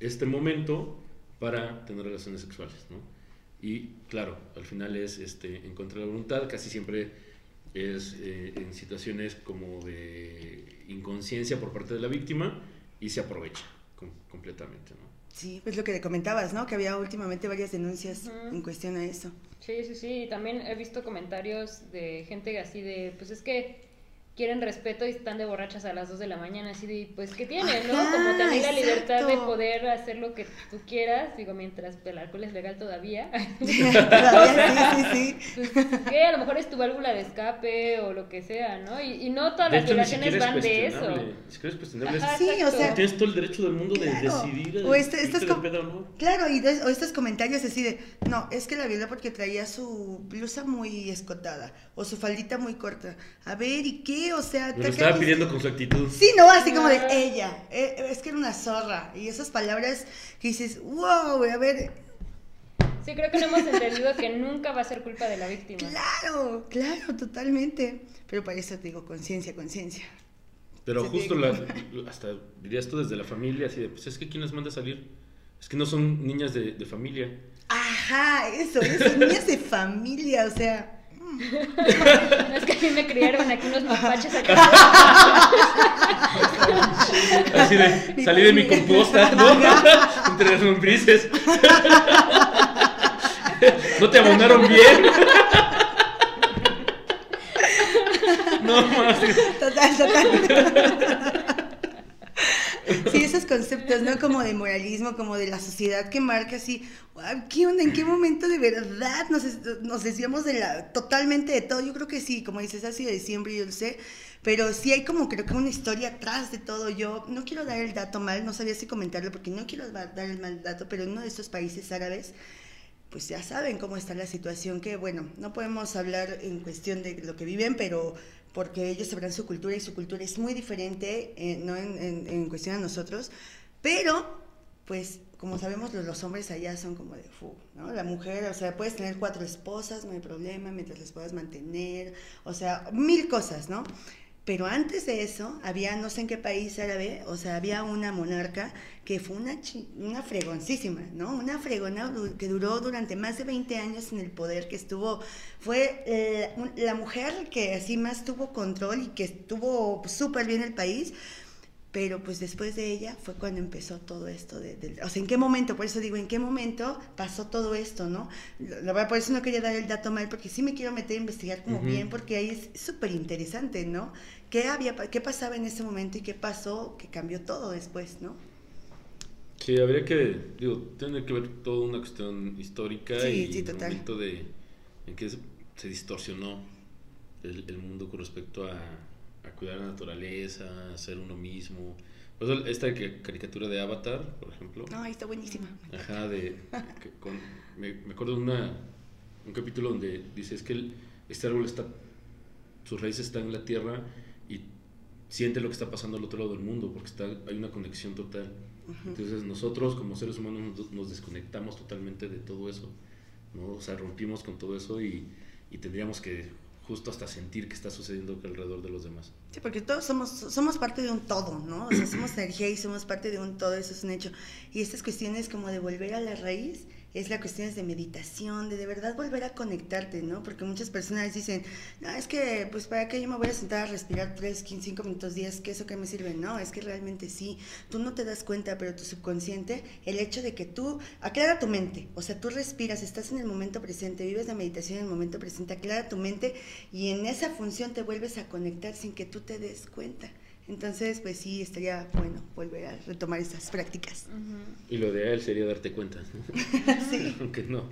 este momento para tener relaciones sexuales, ¿no? Y claro, al final es este, en contra de la voluntad, casi siempre es eh, en situaciones como de inconsciencia por parte de la víctima y se aprovecha com- completamente, ¿no? Sí, pues lo que le comentabas, ¿no? Que había últimamente varias denuncias en cuestión a eso. Sí, sí, sí. Y también he visto comentarios de gente así de, pues es que quieren respeto y están de borrachas a las 2 de la mañana, así de, pues ¿qué tienen, no? Como también la libertad de exacto. poder hacer lo que tú quieras, digo, mientras el alcohol es legal todavía. (laughs) Todavía, sí, sí, sí. pues, que a lo mejor es tu válvula de escape o lo que sea, ¿no? Y, y no todas De las hecho, violaciones van de eso. cuestionable, Ni siquiera es cuestionable. es- Ajá, Sí, o exacto. sea, Tienes todo el derecho del mundo de Claro. decidir O este- estas de pedo, ¿no? Claro, y de- o estos comentarios así de, no, es que la violó porque traía su blusa muy escotada o su faldita muy corta. A ver, ¿y qué? O sea, Me te lo estaba acabas- pidiendo con su actitud. Sí, no, así como de Ah. ella, eh, es que era una zorra. Y esas palabras que dices, wow, a ver, Sí, creo que no hemos entendido que nunca va a ser culpa de la víctima. claro, claro, totalmente. Pero para eso te digo, conciencia, conciencia. Pero Se justo la, hasta dirías tú desde la familia, así de, pues es que ¿quién las manda a salir? Es que no son niñas de, de familia. Ajá, eso, eso, niñas de familia, o sea. No (laughs) es que a mí me criaron aquí unos mapaches acá. Así de, salí de mi composta, ¿no? (laughs) Entre las lombrices. (laughs) No te abonaron bien. No más. Total, total. (laughs) Sí, esos conceptos, ¿no? Como de moralismo, como de la sociedad que marca así, "Guau, ¿qué? ¿En qué momento de verdad nos, nos desviamos de la, totalmente de todo? Yo creo que sí, como dices, ha sido de yo lo sé, pero sí hay como creo que una historia atrás de todo. Yo no quiero dar el dato mal, no sabía si comentarlo porque no quiero dar el mal dato, pero en uno de estos países árabes, pues ya saben cómo está la situación, que bueno, no podemos hablar en cuestión de lo que viven, pero porque ellos sabrán su cultura y su cultura es muy diferente, eh, no en, cuestión a nosotros, pero pues como sabemos los, los hombres allá son como de fu, ¿no? La mujer, o sea, puedes tener cuatro esposas, no hay problema, mientras las puedas mantener, o sea, mil cosas, ¿no? Pero antes de eso, había, no sé en qué país árabe, o sea, había una monarca que fue una, una fregoncísima, ¿no? Una fregona que duró durante más de 20 años en el poder, que estuvo, fue eh, la mujer que así más tuvo control y que estuvo súper bien el país, pero pues después de ella fue cuando empezó todo esto, de, de- o sea, ¿en qué momento? Por eso digo, ¿en qué momento pasó todo esto, no? La verdad, por eso no quería dar el dato mal, porque sí me quiero meter a investigar como bien, porque ahí es súper interesante, ¿no? ¿Qué, había, ¿Qué pasaba en ese momento y qué pasó que cambió todo después, no? Sí, habría que, digo, tiene que ver toda una cuestión histórica Sí, y sí, el total. momento de en que se, se distorsionó el, el mundo con respecto a, a cuidar la naturaleza, a ser uno mismo. Por eso esta caricatura de Avatar, por ejemplo. Ay, está buenísima. Ajá, de. con- me, me acuerdo de una, un capítulo donde dice: es que el- este árbol está. Sus raíces están en la tierra y siente lo que está pasando al otro lado del mundo, porque está, hay una conexión total. Entonces, nosotros como seres humanos nos, nos desconectamos totalmente de todo eso, ¿no? O sea, rompimos con todo eso y, y tendríamos que justo hasta sentir que está sucediendo alrededor de los demás. Sí, porque todos somos, somos parte de un todo, ¿no? O sea, somos energía y somos parte de un todo, eso es un hecho. Y estas cuestiones como de volver a la raíz es la cuestión de meditación, de de verdad volver a conectarte, ¿no? Porque muchas personas dicen, no, es que, pues, ¿para qué yo me voy a sentar a respirar 3, 15, 5 minutos, 10? ¿Qué eso que me sirve? No, es que realmente sí. Tú no te das cuenta, pero tu subconsciente, el hecho de que tú, aclara tu mente, o sea, tú respiras, estás en el momento presente, vives la meditación en el momento presente, aclara tu mente y en esa función te vuelves a conectar sin que tú te des cuenta. Entonces, pues sí, estaría bueno volver a retomar esas prácticas. Y lo de él sería darte cuenta. (laughs) sí. Aunque no.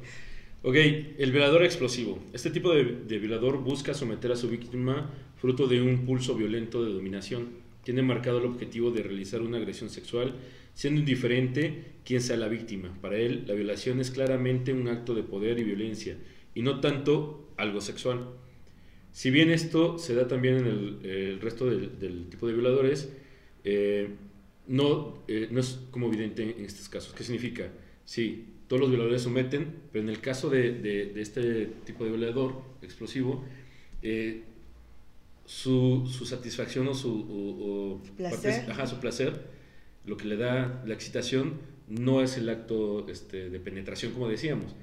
Ok, el violador explosivo. Este tipo de, de, violador busca someter a su víctima fruto de un pulso violento de dominación. Tiene marcado el objetivo de realizar una agresión sexual, siendo indiferente quien sea la víctima. Para él, la violación es claramente un acto de poder y violencia, y no tanto algo sexual. Si bien esto se da también en el, resto del, tipo de violadores, eh, no, eh, no es como evidente en estos casos. ¿Qué significa? Sí, todos los violadores someten, pero en el caso de, este tipo de violador explosivo, eh, su, satisfacción o su, placer. su placer, lo que le da la excitación, no es el acto este, de penetración, como decíamos,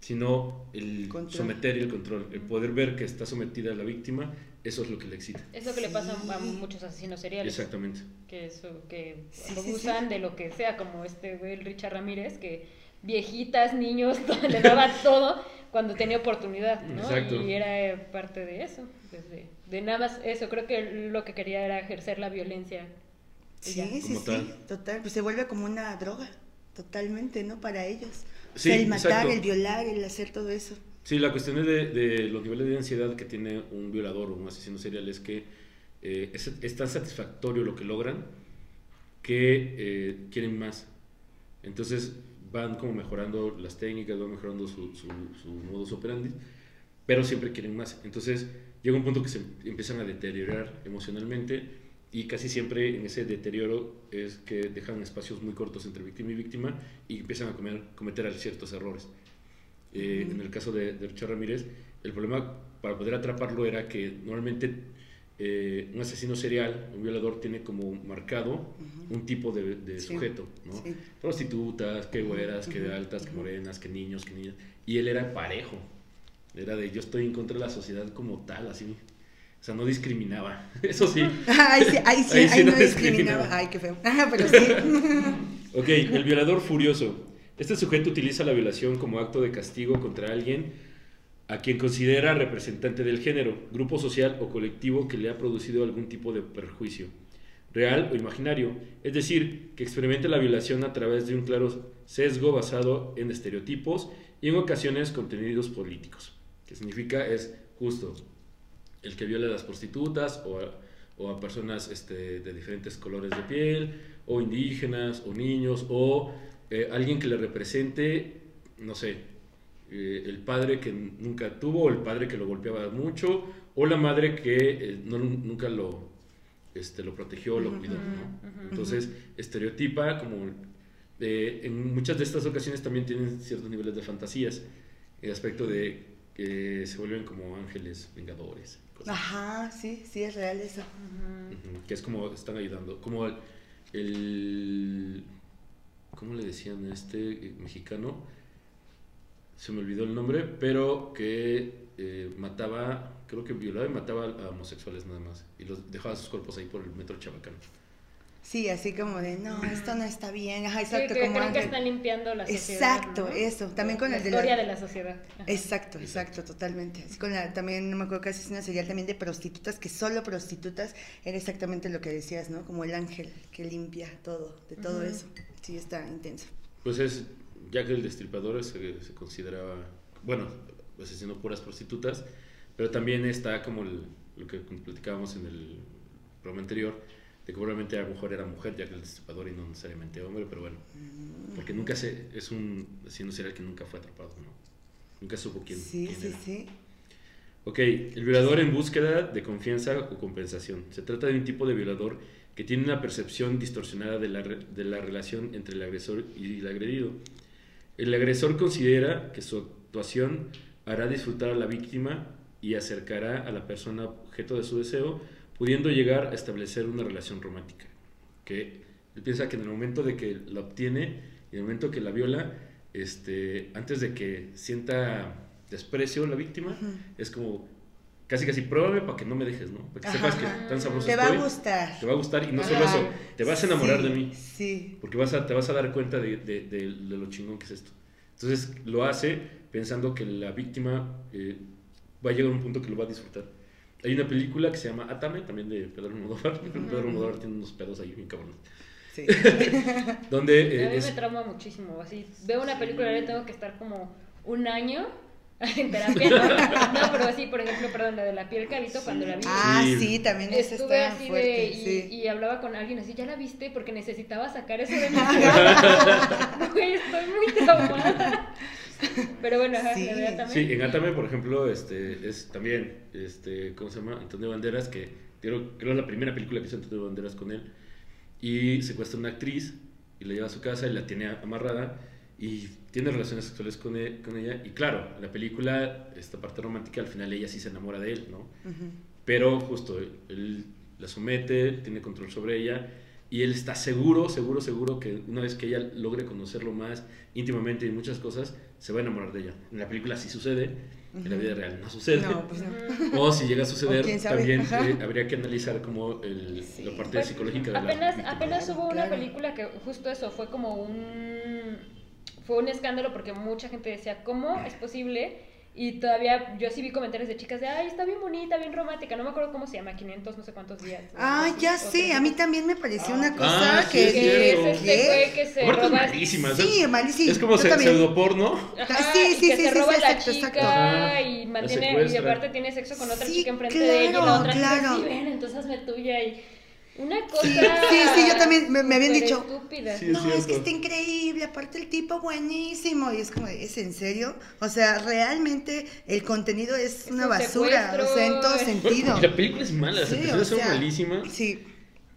sino el someter y el control, el poder ver que está sometida la víctima, eso es lo que le excita. Es lo que le pasa a muchos asesinos seriales. Exactamente. Que eso, que abusan de lo que sea, como este güey, el Richard Ramírez, que viejitas, niños, (laughs) le daba todo cuando tenía oportunidad, ¿no? Exacto. Y era parte de eso, desde, de nada más eso, creo que lo que quería era ejercer la violencia. Sí, sí, sí, total, pues se vuelve como una droga, totalmente, ¿no? Para ellos. Sí, el matar, el violar, el hacer todo eso. Sí, la cuestión de, de, los niveles de ansiedad que tiene un violador o un asesino serial es que eh, es, tan satisfactorio lo que logran que eh, quieren más. Entonces van como mejorando las técnicas, van mejorando su, su, su, modus operandi, pero siempre quieren más. Entonces llega un punto que se empiezan a deteriorar emocionalmente y casi siempre en ese deterioro es que dejan espacios muy cortos entre víctima y víctima y empiezan a comer, cometer ciertos errores. Eh, en el caso de, de, Richard Ramírez, el problema para poder atraparlo era que normalmente eh, un asesino serial, un violador, tiene como marcado un tipo de, sujeto, ¿no? Prostitutas, que güeras, que altas, que morenas, que niños, que niñas. Y él era parejo. Era de yo estoy en contra de la sociedad como tal, así. O sea, no discriminaba. (laughs) Eso (laughs) sí. ahí sí, ahí sí, ahí no, discriminaba. Ay, qué feo. (laughs) Pero sí. ok, el violador furioso. Este sujeto utiliza la violación como acto de castigo contra alguien a quien considera representante del género, grupo social o colectivo que le ha producido algún tipo de perjuicio, real o imaginario, es decir, que experimenta la violación a través de un claro sesgo basado en estereotipos y en ocasiones contenidos políticos. ¿Qué significa? Es justo el que viola a las prostitutas o a, o a personas este, de diferentes colores de piel, o indígenas, o niños, o eh, alguien que le represente, no sé, eh, el padre que nunca tuvo, o el padre que lo golpeaba mucho, o la madre que eh, no, nunca lo, este, lo protegió, lo cuidó. Entonces, estereotipa como... en muchas de estas ocasiones también tienen ciertos niveles de fantasías, el aspecto de que se vuelven como ángeles vengadores. Ajá, sí, sí, es real eso. Que es como están ayudando. Como el, ¿Cómo le decían a este eh, mexicano? Se me olvidó el nombre, pero que eh, mataba, creo que violaba y mataba a homosexuales nada más. Y los dejaba sus cuerpos ahí por el metro Chabacano. Sí, así como de, no, esto no está bien. Ajá, exacto. Sí, que creen que están limpiando la sociedad. Exacto, eso. También con el de la historia de la sociedad. Exacto, exacto, totalmente. Así con la, también, no me acuerdo casi una serial también de prostitutas, que solo prostitutas era exactamente lo que decías, ¿no? Como el ángel que limpia todo, de todo eso. Sí, está intenso. Pues es, ya que el destripador se, se consideraba, bueno, asesinó puras prostitutas, pero también está como lo que platicábamos en el programa anterior que probablemente a lo mejor era mujer, ya que el destripador y no necesariamente hombre, pero bueno, mm. porque nunca se, es un asesino serial que nunca fue atrapado, ¿no? Nunca supo quién, sí, quién sí, era. Sí. Ok, el violador en búsqueda de confianza o compensación. Se trata de un tipo de violador que tiene una percepción distorsionada de la, de la relación entre el agresor y el agredido. El agresor considera que su actuación hará disfrutar a la víctima y acercará a la persona objeto de su deseo pudiendo llegar a establecer una relación romántica. Que él piensa que en el momento de que la obtiene y en el momento que la viola, este, antes de que sienta desprecio la víctima, es como casi casi pruébame para que no me dejes, ¿no? Para que sepas que tan sabroso Te va estoy, a gustar. Te va a gustar y no Ajá. solo eso, te vas a enamorar Sí, de mí. Sí. Porque vas a, te vas a dar cuenta de, de- de- de lo chingón que es esto. Entonces lo hace pensando que la víctima eh, va a llegar a un punto que lo va a disfrutar. Hay una película que se llama Atame, también de Pedro Almodóvar. (laughs) Pedro Almodóvar tiene unos pedos ahí bien cabrones. Sí. (laughs) Donde A eh, mí es- me trauma muchísimo. Así, veo una película y tengo que estar como un año (laughs) en terapia. No, pero así, por ejemplo, perdón, la de la piel cabito, cuando la vi. Ah, Sí. sí, también esa Estuve está así fuerte. de. Y, sí. y hablaba con alguien así, ¿ya la viste? Porque necesitaba sacar eso de mi cabeza. Güey, estoy muy traumada. (laughs) Pero bueno, ajá, Sí. la. Sí, en Atame, por ejemplo, este, es también, este, ¿cómo se llama? Antonio Banderas, que creo, creo es la primera película que hizo Antonio Banderas con él. Y secuestra a una actriz y la lleva a su casa y la tiene amarrada y tiene relaciones sexuales con, e- con ella. Y claro, la película, esta parte romántica, al final ella sí se enamora de él, ¿no? Ujú. Pero justo él la somete, tiene control sobre ella y él está seguro, seguro, seguro que una vez que ella logre conocerlo más íntimamente y muchas cosas, se va a enamorar de ella. En la película sí sucede, en la vida real no sucede. No, pues no. O si llega a suceder, también eh, habría que analizar como el, Sí. la parte Pues, psicológica de la apenas, víctima. apenas hubo una claro. película que justo eso fue como un fue un escándalo porque mucha gente decía cómo es posible y todavía yo sí vi comentarios de chicas de ay está bien bonita bien romántica no me acuerdo cómo se llama 500 no sé cuántos días Ah, ya sé, a mí también me pareció una cosa Ah, sí, que... es que cierto. es este que se Aparte es roba malísima, Sí, es- malísimo. Es como se- pseudoporno. Ajá, Sí, y sí, que sí, se sí, roba sí, la exacto, chica exacto. Y mantiene y aparte tiene sexo con otra Sí, chica enfrente de ella y la claro, otra claro. chica sí ven entonces hazme tuya y una cosa Sí, sí, yo también me- me habían dicho, estúpida. Sí, es No, es que está increíble, aparte el tipo buenísimo. Y es como, ¿es en serio? O sea, realmente el contenido es, Es una un basura, o sea, en todo secuestro. sentido. Y la película es mala, Sí, empezó o sea, malísima. Sí,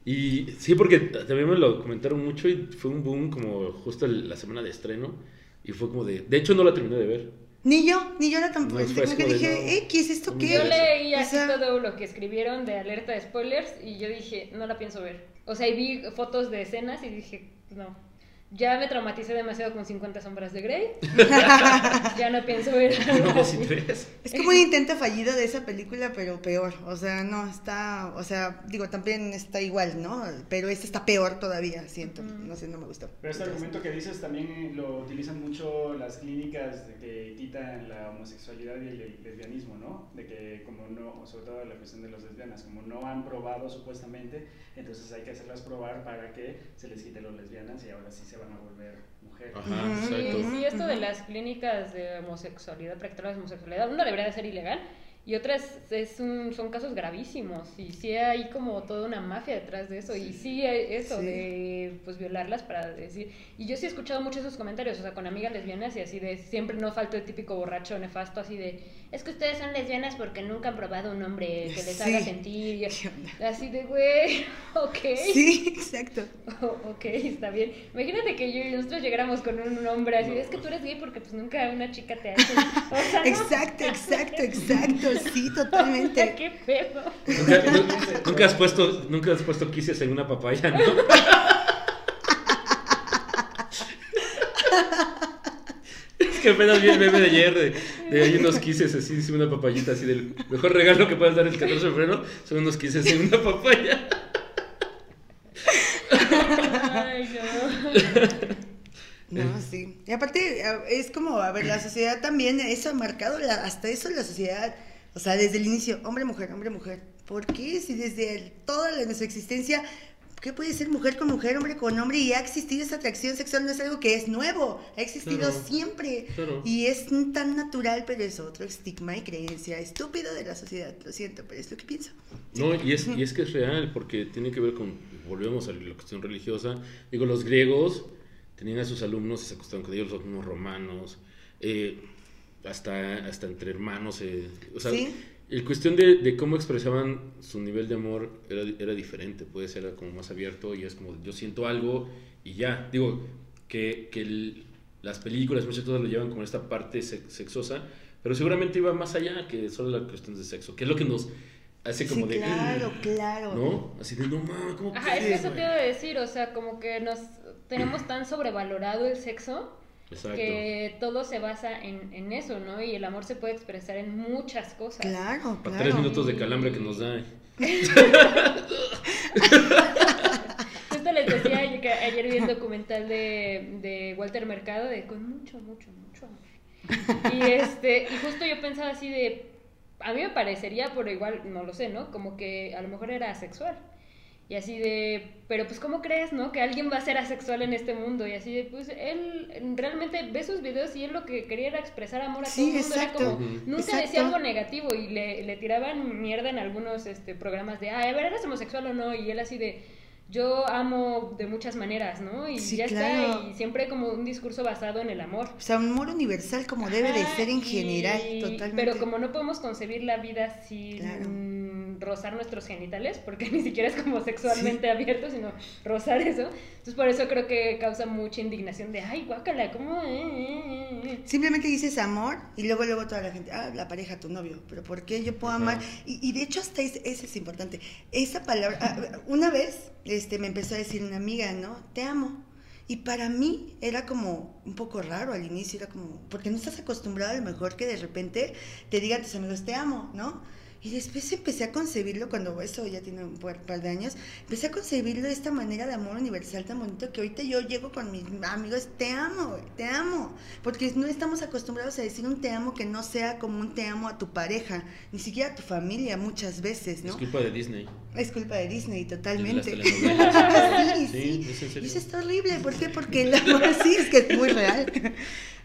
Y sí, porque también me lo comentaron mucho y fue un boom como justo el- la semana de estreno. Y fue como de... De hecho, no la terminé de ver. Ni yo, ni yo la tampoco. No, Como que dije, no. eh, ¿qué es esto? ¿Qué? Yo leí O así sea- todo lo que escribieron de alerta de spoilers y yo dije, no la pienso ver. O sea, y vi fotos de escenas y dije, no. Ya me traumaticé demasiado con 50 sombras de Grey. (laughs) ya no pienso ver No. Es como un intento fallido de esa película, pero peor. O sea, no, está, o sea, digo, también está igual, ¿no? Pero esta está peor todavía, siento. No sé, no me gustó. Pero este argumento que dices también lo utilizan mucho las clínicas de que quitan la homosexualidad y el lesbianismo, ¿no? De que como no, sobre todo la cuestión de las lesbianas, como no han probado supuestamente, entonces hay que hacerlas probar para que se les quite los lesbianas y ahora sí se van a volver mujeres. Ajá. Sí, esto de las clínicas de homosexualidad, practicar la homosexualidad, una debería de ser ilegal y otras es un- son casos gravísimos y sí hay como toda una mafia detrás de eso y sí hay eso Sí. de pues violarlas para decir y yo sí he escuchado muchos esos comentarios, o sea, con amigas lesbianas y así de siempre no falta el típico borracho nefasto así de es que ustedes son lesbianas porque nunca han probado un hombre que les haga Sí. sentir y (laughs) así de güey, (laughs) ok. Sí, exacto. (laughs) Oh, ok, está bien. Imagínate que yo y nosotros llegáramos con un hombre así, es que tú eres gay porque pues nunca una chica te ha hecho. O sea, no. Exacto, exacto, exacto. Sí, totalmente. (laughs) ¿Qué pedo? ¿Nunca, nu- nunca has puesto, nunca has puesto quises en una papaya, ¿no? Es que apenas vi el meme de ayer de, de hay unos quises así, una papayita así del mejor regalo que puedes dar el 14 de febrero son unos quises en una papaya. Ay, no. No, sí. Y aparte, es como, a ver, la sociedad también, eso ha marcado, la- hasta eso la sociedad, o sea, desde el inicio, hombre-mujer, hombre-mujer. ¿Por qué? Si desde el- toda la- nuestra existencia, ¿qué puede ser mujer con mujer, hombre con hombre? Y ha existido esa atracción sexual, no es algo que es nuevo, ha existido Claro, siempre. claro. Y es tan natural, pero es otro estigma y creencia estúpido de la sociedad. Lo siento, pero es lo que pienso. No, y es, y es que es real, porque tiene que ver con, volvemos a la cuestión religiosa, digo, los griegos tenían a sus alumnos y se acostaban con ellos, los alumnos romanos, eh, hasta, hasta entre hermanos, eh, o sea, Sí. el cuestión de, de cómo expresaban su nivel de amor era, era diferente, puede ser como más abierto y es como, yo siento algo y ya, digo, que, que el- las películas, muchas cosas lo llevan como esta parte sex- sexosa, pero seguramente iba más allá que solo la cuestión de sexo, que es lo que nos Así como sí, de. claro, claro. ¿No? Así de, no mames, ¿cómo Ajá, es que eso te güey?" iba a decir, o sea, como que nos tenemos tan sobrevalorado el sexo Exacto. que todo se basa en, en eso, ¿no? Y el amor se puede expresar en muchas cosas. Claro, Para claro. tres minutos de calambre que nos da. (laughs) Justo les decía que ayer vi el documental de, de Walter Mercado de con mucho, mucho, mucho amor. Y este, y justo yo pensaba así de, a mí me parecería, pero igual no lo sé, ¿no? Como que a lo mejor era asexual. Y así de, pero pues ¿cómo crees, no? Que alguien va a ser asexual en este mundo. Y así de, pues él realmente ve sus videos y él lo que quería era expresar amor a Sí, todo el mundo. exacto. Era como, nunca Exacto. decía algo negativo y le, le tiraban mierda en algunos este, programas de, ay, a ver, ¿eres homosexual o no? Y él así de, yo amo de muchas maneras, ¿no? Y Sí, ya claro. está, y siempre como un discurso basado en el amor. O sea, un amor universal como debe de ser en y- general, totalmente. Pero como no podemos concebir la vida sin Claro. rozar nuestros genitales, porque (laughs) ni siquiera es como sexualmente abierto, sino rozar eso. Entonces por eso creo que causa mucha indignación de, ay, guácala, ¿cómo? Eh, eh, eh". Simplemente dices amor y luego luego toda la gente, ah, la pareja, tu novio, pero ¿por qué yo puedo Ajá. amar? Y, y de hecho hasta es- eso es importante. Esa palabra, ah, una vez este, me empezó a decir una amiga, ¿no? Te amo. Y para mí era como un poco raro al inicio, era como, porque no estás acostumbrado a lo mejor que de repente te digan tus amigos, te amo, ¿no? Y después empecé a concebirlo, cuando eso ya tiene un par de años, empecé a concebirlo de esta manera de amor universal tan bonito que ahorita yo llego con mis amigos, te amo, te amo. Porque no estamos acostumbrados a decir un te amo que no sea como un te amo a tu pareja, ni siquiera a tu familia muchas veces, ¿no? Es culpa de Disney. Es culpa de Disney, de (laughs) totalmente. sí, Sí, sí. es en eso está horrible, ¿por qué? Porque el amor (laughs) sí es que es muy real.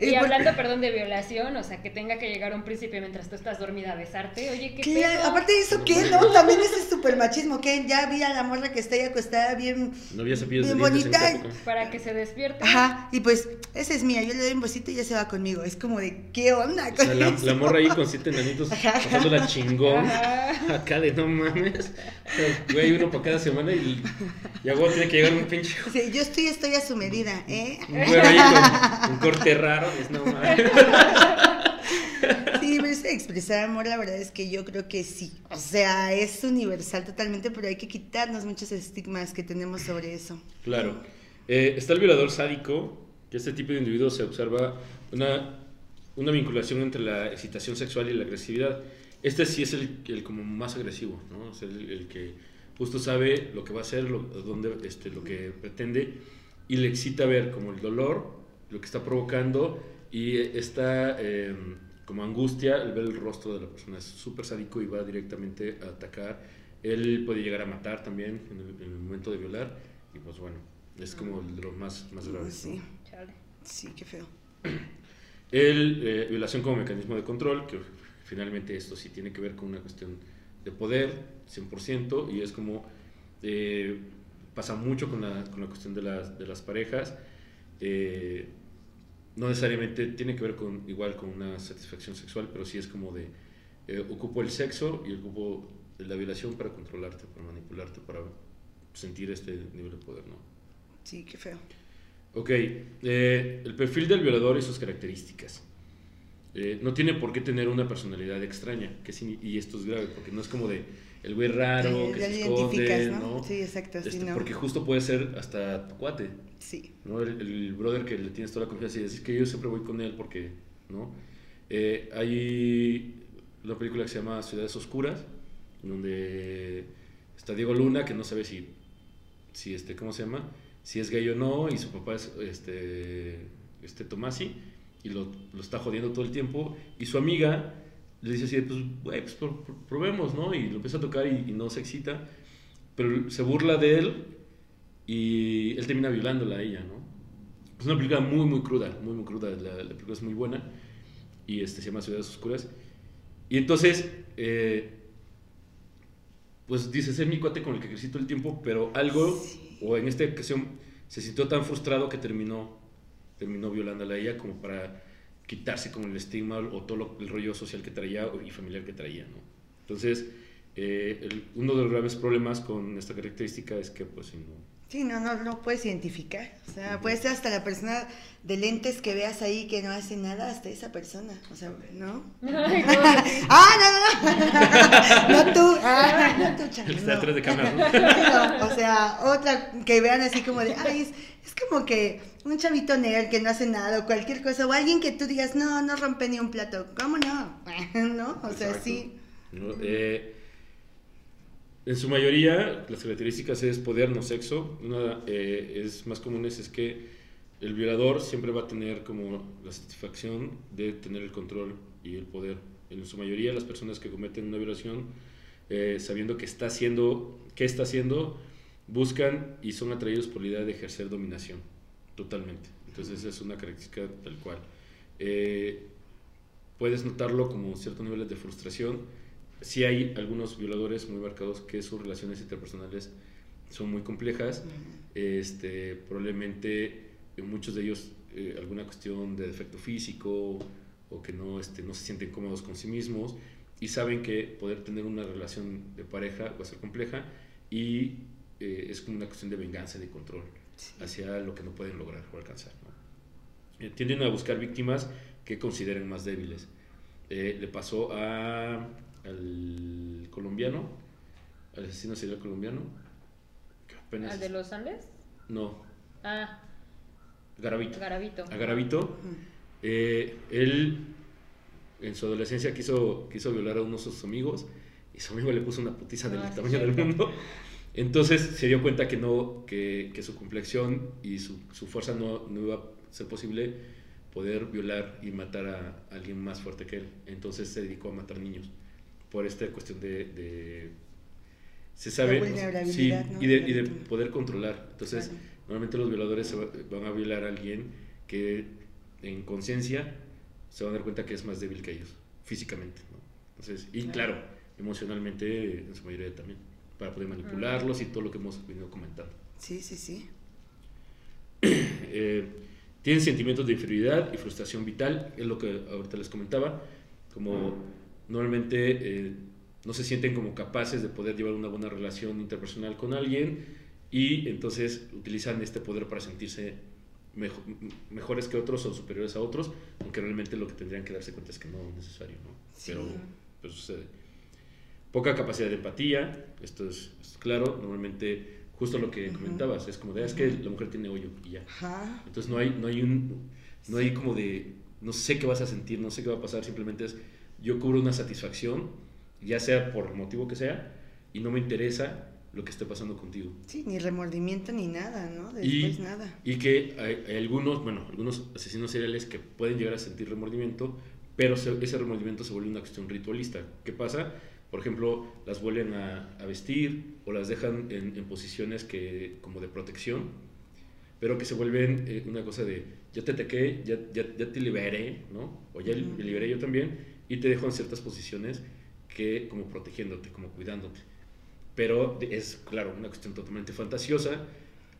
Y hablando, perdón, de violación, o sea, que tenga que llegar un príncipe mientras tú estás dormida a besarte, oye, qué Claro, aparte de eso, ¿qué? ¿No? También ese es súper machismo, ¿qué? Ya vi a la morra que está ahí acostada bien, No había bien en bonita. época. Para que se despierte. Ajá, y pues, esa es mía, yo le doy un besito y ya se va conmigo. Es como de, ¿qué onda O con sea, la, morra ahí con siete enanitos pasándola chingón. Ajá. Acá de no mames. Güey, uno para cada semana y, y a huevo tiene que llegar un pinche. (laughs) Sí, yo estoy, estoy a su medida, ¿eh? Un con un corte raro. Es no mames. (laughs) Sí, pero expresar amor, la verdad es que yo creo que sí. O sea, es universal totalmente, pero hay que quitarnos muchos estigmas que tenemos sobre eso. Claro. Eh, está el violador sádico, que este tipo de individuos se observa una, una vinculación entre la excitación sexual y la agresividad. Este sí es el, el como más agresivo, ¿no? Es el, el que justo sabe lo que va a hacer, lo, dónde, este, lo que pretende, y le excita ver como el dolor, lo que está provocando, y esta eh, como angustia, el ver el rostro de la persona. Es súper sádico y va directamente a atacar. Él puede llegar a matar también en el, en el momento de violar, y pues bueno, es como el de los más, más graves. Sí, ¿no? Sí, qué feo. El, eh, violación como mecanismo de control, que finalmente esto sí tiene que ver con una cuestión de poder, 100%, y es como eh, pasa mucho con la, con la cuestión de las, de las parejas. eh, no necesariamente tiene que ver con igual con una satisfacción sexual, pero sí es como de eh, ocupo el sexo y ocupo la violación para controlarte, para manipularte, para sentir este nivel de poder, ¿no? Sí, qué feo. Ok, eh, el perfil del violador y sus características. Eh, no tiene por qué tener una personalidad extraña, que y esto es grave, porque no es como de el güey raro que ya se esconde, ¿no? ¿no? Sí, exacto, sí, Este, ¿no? Porque justo puede ser hasta tu cuate, Sí. ¿no? El, el brother que le tienes toda la confianza y decir que yo siempre voy con él porque, ¿no? Eh, hay una película que se llama Ciudades Oscuras, donde está Diego Luna, que no sabe si, si este, ¿cómo se llama? Si es gay o no, y su papá es este, este Tomasi, y lo, lo está jodiendo todo el tiempo, y su amiga le dice así, pues, güey, pues pro- pro- probemos, ¿no? Y lo empieza a tocar y, y no se excita, pero se burla de él y él termina violándola a ella, ¿no? Es una película muy, muy cruda, muy, muy cruda. La, la película es muy buena y este, se llama Ciudades Oscuras. Y entonces, eh, pues dices, es mi cuate con el que crecí todo el tiempo, pero algo, Sí. o en esta ocasión, se sintió tan frustrado que terminó, terminó violándola a ella como para quitarse como el estigma o todo lo- el rollo social que traía y familiar que traía, ¿no? Entonces, eh, el- uno de los graves problemas con esta característica es que, pues, si no, Sí, no, no, no puedes identificar. O sea, puede ser hasta la persona de lentes que veas ahí que no hace nada, hasta esa persona. O sea, ¿no? Ay, no. (laughs) ¡Ah, no, no! (laughs) no tú. Ah, no tú, chavo, El que está no. detrás de cámara, ¿no? Sí, (laughs) no, O sea, otra que vean así como de, ay, es, es como que un chavito nerd que no hace nada o cualquier cosa, o alguien que tú digas, no, no rompe ni un plato. ¿Cómo no? (laughs) ¿No? O sea, sí. ¿no? Eh, en su mayoría, las características es poder, no sexo. Una eh, es más comunes es que el violador siempre va a tener como la satisfacción de tener el control y el poder. En su mayoría, las personas que cometen una violación, eh, sabiendo que está haciendo, qué está haciendo, buscan y son atraídos por la idea de ejercer dominación, totalmente. Entonces, esa es una característica tal cual. Eh, puedes notarlo como ciertos niveles de frustración. Sí hay algunos violadores muy marcados que sus relaciones interpersonales son muy complejas. Este, probablemente en muchos de ellos eh, alguna cuestión de defecto físico o que no, este, no se sienten cómodos con sí mismos y saben que poder tener una relación de pareja va a ser compleja y eh, es como una cuestión de venganza y de control hacia lo que no pueden lograr o alcanzar. ¿no? Eh, tienden a buscar víctimas que consideren más débiles. Eh, le pasó a, al colombiano, al asesino serial colombiano, que apenas... ¿Al de los Andes? No, Ah, Garavito. Garavito. A Garavito, eh, él en su adolescencia quiso, quiso violar a uno de sus amigos y su amigo le puso una putiza del Ah, sí, tamaño del mundo. (laughs) Entonces se dio cuenta que, no, que, que su complexión y su, su fuerza no, no iba a ser posible poder violar y matar a alguien más fuerte que él. Entonces se dedicó a matar niños por esta cuestión de... de- se sabe... sí, ¿no? y, de, y de poder controlar. Entonces, Claro. normalmente los violadores se va- van a violar a alguien que en conciencia se van a dar cuenta que es más débil que ellos, físicamente. ¿no? Entonces, y claro, emocionalmente en su mayoría también, para poder manipularlos y todo lo que hemos venido comentando. Sí, sí, sí. (clears throat) Eh, tienen sentimientos de inferioridad y frustración vital, es lo que ahorita les comentaba, como normalmente eh, no se sienten como capaces de poder llevar una buena relación interpersonal con alguien y entonces utilizan este poder para sentirse mejo- mejores que otros o superiores a otros, aunque realmente lo que tendrían que darse cuenta es que no es necesario, ¿no? Sí. Pero, pero sucede. Poca capacidad de empatía, esto es, es claro, normalmente justo lo que Ujú. comentabas, es como de, "Ah, es que la mujer tiene hoyo y ya. Ajá. Entonces no hay, no hay un, no hay como de, no sé qué vas a sentir, no sé qué va a pasar, simplemente es, yo cubro una satisfacción, ya sea por el motivo que sea, y no me interesa lo que esté pasando contigo. Sí, ni remordimiento ni nada, ¿no? Y- Después nada. Y que hay, hay algunos, bueno, algunos asesinos seriales que pueden llegar a sentir remordimiento, pero se- ese remordimiento se vuelve una cuestión ritualista. ¿Qué pasa? Por ejemplo, las vuelven a, a vestir o las dejan en, en posiciones que, como de protección, pero que se vuelven eh, una cosa de, ya te ataqué, ya, ya, ya te liberé, ¿no? O ya me liberé yo también, y te dejo en ciertas posiciones que como protegiéndote, como cuidándote. Pero es, claro, una cuestión totalmente fantasiosa,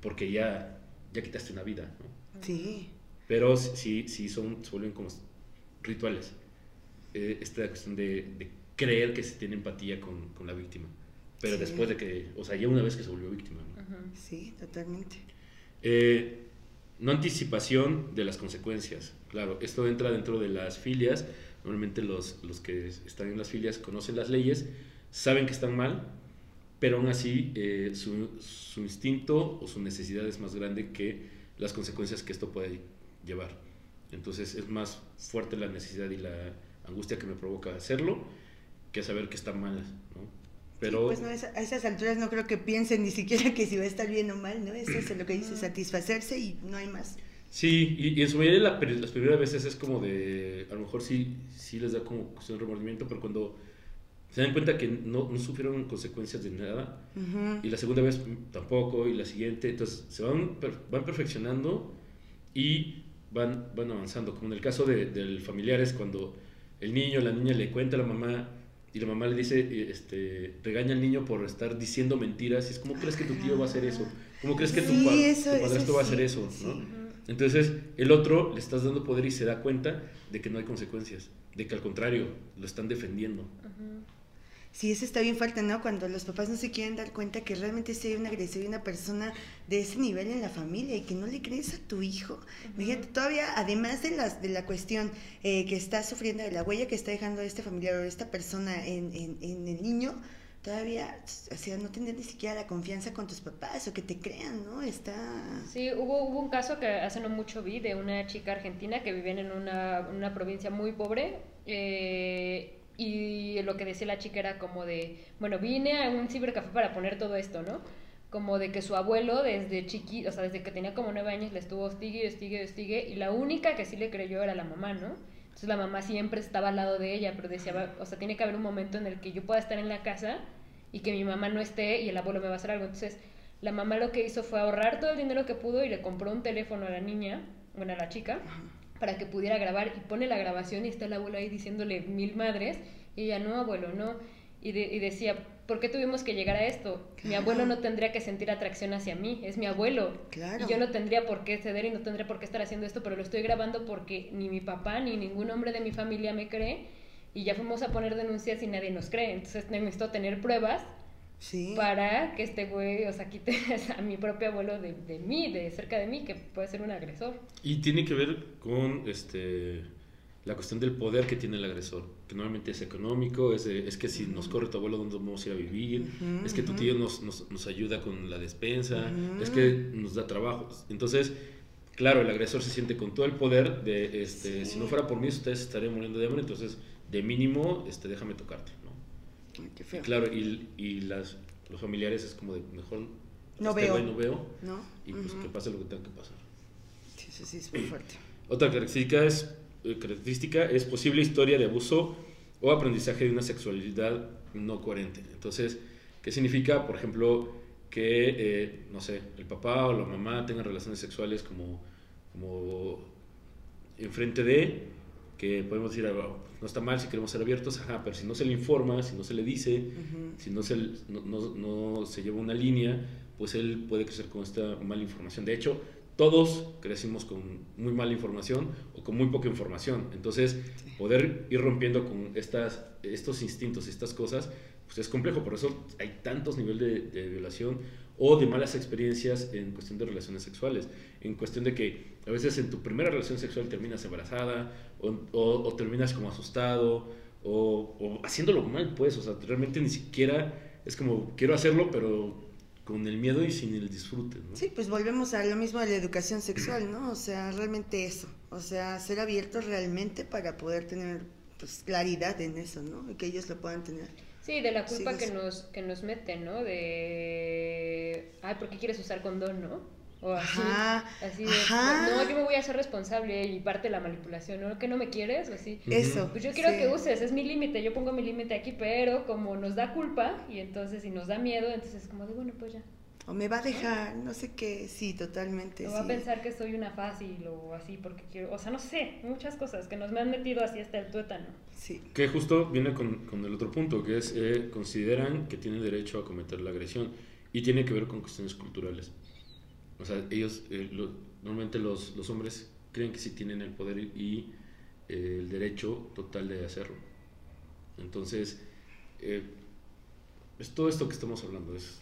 porque ya, ya quitaste una vida, ¿no? Sí. Pero sí, sí son, se vuelven como rituales. Eh, esta cuestión de, de creer que se tiene empatía con, con la víctima. Pero Sí. después de que, o sea, ya una vez que se volvió víctima. ¿no? Sí, totalmente. Eh, no anticipación de las consecuencias. Claro, esto entra dentro de las filias. Normalmente los, los que están en las filias conocen las leyes, saben que están mal, pero aún así eh, su, su instinto o su necesidad es más grande que las consecuencias que esto puede llevar. Entonces es más fuerte la necesidad y la angustia que me provoca hacerlo que saber que están mal. ¿no? Pero, Sí, pues no, a esas alturas no creo que piensen ni siquiera que si va a estar bien o mal, ¿no? Eso es lo que dice, satisfacerse y no hay más. Sí, y, y en su mayoría la, las primeras veces es como de, a lo mejor sí, sí les da como cuestión de remordimiento, pero cuando se dan cuenta que no, no sufrieron consecuencias de nada, Ujú. y la segunda vez mm, tampoco, y la siguiente, entonces se van, van perfeccionando y van, van avanzando, como en el caso de, del familiar es cuando el niño, la niña le cuenta a la mamá y la mamá le dice, eh, este, regaña al niño por estar diciendo mentiras, y es como crees que tu tío va a hacer eso? ¿Cómo crees que tu, Sí, pa- eso- tu padrastro va a hacer eso? sí. ¿no? Entonces, el otro le estás dando poder y se da cuenta de que no hay consecuencias, de que al contrario, lo están defendiendo. Ujú. Sí, eso está bien fuerte, ¿no? Cuando los papás no se quieren dar cuenta que realmente si hay una agresión y una persona de ese nivel en la familia y que no le crees a tu hijo. Fíjate, todavía, además de, las, de la cuestión eh, que está sufriendo, de la huella que está dejando este familiar o esta persona en, en, en el niño, todavía, o sea, no tener ni siquiera la confianza con tus papás o que te crean, ¿no? Está... Sí, hubo, hubo un caso que hace no mucho vi de una chica argentina que vivía en una, una provincia muy pobre. Eh, y lo que decía la chica era como de, bueno, vine a un cibercafé para poner todo esto, ¿no? Como de que su abuelo desde chiquito, o sea, desde que tenía como nueve años le estuvo hostigue, hostigue, hostigue, y la única que sí le creyó era la mamá, ¿no? Entonces la mamá siempre estaba al lado de ella, pero decía, o sea, tiene que haber un momento en el que yo pueda estar en la casa y que mi mamá no esté y el abuelo me va a hacer algo. Entonces la mamá lo que hizo fue ahorrar todo el dinero que pudo y le compró un teléfono a la niña, bueno, a la chica, para que pudiera grabar y pone la grabación y está el abuelo ahí diciéndole mil madres y ella no, abuelo, no. Y, y decía, ¿por qué tuvimos que llegar a esto? Mi abuelo no tendría que sentir atracción hacia mí, es mi abuelo. Claro. Y yo no tendría por qué ceder y no tendría por qué estar haciendo esto, pero lo estoy grabando porque ni mi papá ni ningún hombre de mi familia me cree y ya fuimos a poner denuncias y nadie nos cree. Entonces necesito tener pruebas Sí. para que este güey, o sea, quite (laughs) a mi propio abuelo de, de mí, de cerca de mí, que puede ser un agresor. Y tiene que ver con este la cuestión del poder que tiene el agresor, que normalmente es económico, es, de- es que si nos corre tu abuelo, ¿dónde vamos a ir a vivir? Es que tu tío nos, nos, nos ayuda con la despensa, es que nos da trabajo. Entonces, claro, el agresor se siente con todo el poder de, este, Sí. si no fuera por mí, ustedes estarían muriendo de hambre, entonces, de mínimo, este, déjame tocarte, qué feo. Claro, y, y las, los familiares es como de, mejor No este veo. güey no veo, ¿No? y pues que pase lo que tenga que pasar. Sí, sí, sí, es muy fuerte. Otra característica es, eh, característica es posible historia de abuso o aprendizaje de una sexualidad no coherente. Entonces, ¿qué significa? Por ejemplo, que, eh, no sé, el papá o la mamá tengan relaciones sexuales como, como enfrente de, que podemos decir, "Ah, no está mal si queremos ser abiertos, ajá, pero si no se le informa, si no se le dice, si no se, no, no- no se lleva una línea, pues él puede crecer con esta mala información. De hecho, todos crecimos con muy mala información o con muy poca información. Entonces, poder ir rompiendo con estas, estos instintos, estas cosas, pues es complejo. Por eso hay tantos niveles de, de violación o de malas experiencias en cuestión de relaciones sexuales. En cuestión de que a veces en tu primera relación sexual terminas embarazada o, o- o terminas como asustado o, o haciéndolo mal, pues. O sea, realmente ni siquiera es como quiero hacerlo, pero con el miedo y sin el disfrute. ¿no? Sí, pues volvemos a lo mismo de la educación sexual, ¿no? O sea, realmente eso. O sea, ser abiertos realmente para poder tener pues claridad en eso, ¿no? Y que ellos lo puedan tener. Sí, de la culpa Sí, que nos, que nos meten, ¿no? De, ay, ¿por qué quieres usar condón, no? O así, Ajá, así de, ajá. no, yo me voy a hacer responsable y parte de la manipulación, ¿no? Que no me quieres, o así. Eso. Pues yo quiero sí. que uses, es mi límite, yo pongo mi límite aquí, pero como nos da culpa y entonces si nos da miedo, entonces es como de, bueno, pues ya. O me va a dejar, no sé qué. Sí, totalmente. O va a sí. pensar que soy una fácil o así porque quiero, o sea, no sé, muchas cosas que nos me han metido así hasta el tuétano. Sí. Que justo viene con, con el otro punto, que es, eh, consideran que tienen derecho a cometer la agresión y tiene que ver con cuestiones culturales. O sea, ellos, eh, normalmente los, los hombres creen que sí tienen el poder y eh, el derecho total de hacerlo. Entonces, eh, es todo esto que estamos hablando, es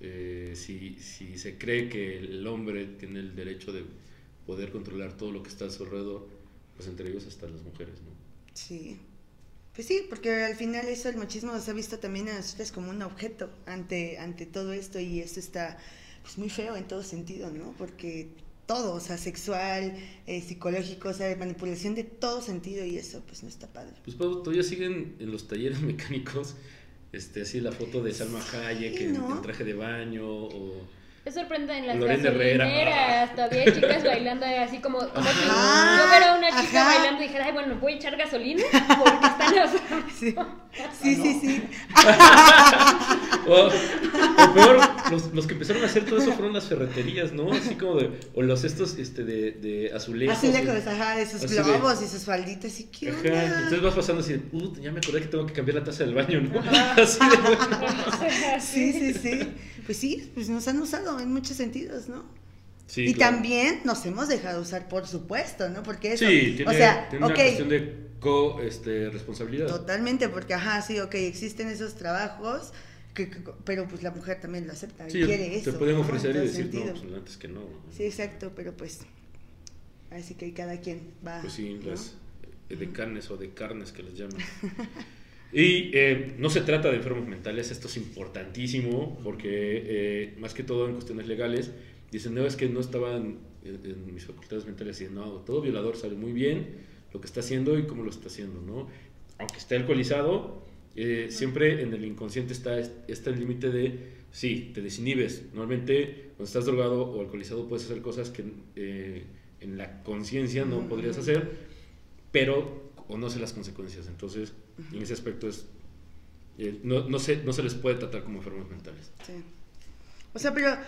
eh, si, si se cree que el hombre tiene el derecho de poder controlar todo lo que está a su alrededor, pues entre ellos hasta las mujeres, ¿no? Sí. Pues sí, porque al final eso el machismo se ha visto también a nosotros como un objeto ante, ante todo esto y eso está pues muy feo en todo sentido, ¿no? Porque todo, o sea, sexual, eh, psicológico, o sea, de manipulación de todo sentido y eso pues no está padre. Pues Pau, todavía siguen en los talleres (laughs) mecánicos, este, así la foto de Salma Hayek en, ¿no? en traje de baño o... Es sorprendente en las Lorena gasolineras, todavía hay chicas bailando así como, como si Ajá, yo viera a una chica ajá. bailando y dijera, ay, bueno, voy a echar gasolina porque están sea, (laughs) (laughs) Sí, sí, sí. sí. O, o peor, los, los que empezaron a hacer todo eso fueron las ferreterías, ¿no? Así como de... O los estos este, de, de azulejos. Así lejos, ajá, de sus Así de- globos y sus falditas y qué Ajá, onda? entonces vas pasando así "Puta, ya me acordé que tengo que cambiar la taza del baño, ¿no? (laughs) Así de... Sí, sí, sí. Pues sí, pues nos han usado en muchos sentidos, ¿no? Sí, y claro. también nos hemos dejado usar, por supuesto, ¿no? Porque eso, Sí, tiene, o sea, tiene ok, una cuestión de co este, responsabilidad. Totalmente, porque ajá, sí, ok, existen esos trabajos, que, que- pero pues la mujer también lo acepta y Sí, quiere eso. te pueden ¿no? ofrecer En y decir, sentido. no, pues antes que no. ¿no? Sí, exacto, pero pues así que cada quien va. Pues sí, ¿no? las eh, de carnes o de carnes que les llaman. (laughs) Y eh, no se trata de enfermos mentales, esto es importantísimo porque eh, más que todo en cuestiones legales dicen, no, es que no estaban en, en mis facultades mentales y no, todo violador sabe muy bien lo que está haciendo y cómo lo está haciendo, ¿no? Aunque esté alcoholizado, eh, siempre en el inconsciente está, está el límite de, sí, te desinhibes. Normalmente cuando estás drogado o alcoholizado puedes hacer cosas que eh, en la conciencia no podrías hacer, pero conoce las consecuencias. Entonces, en ese aspecto es, eh, no, no, se, no se les puede tratar como enfermos mentales. Sí. O sea, pero,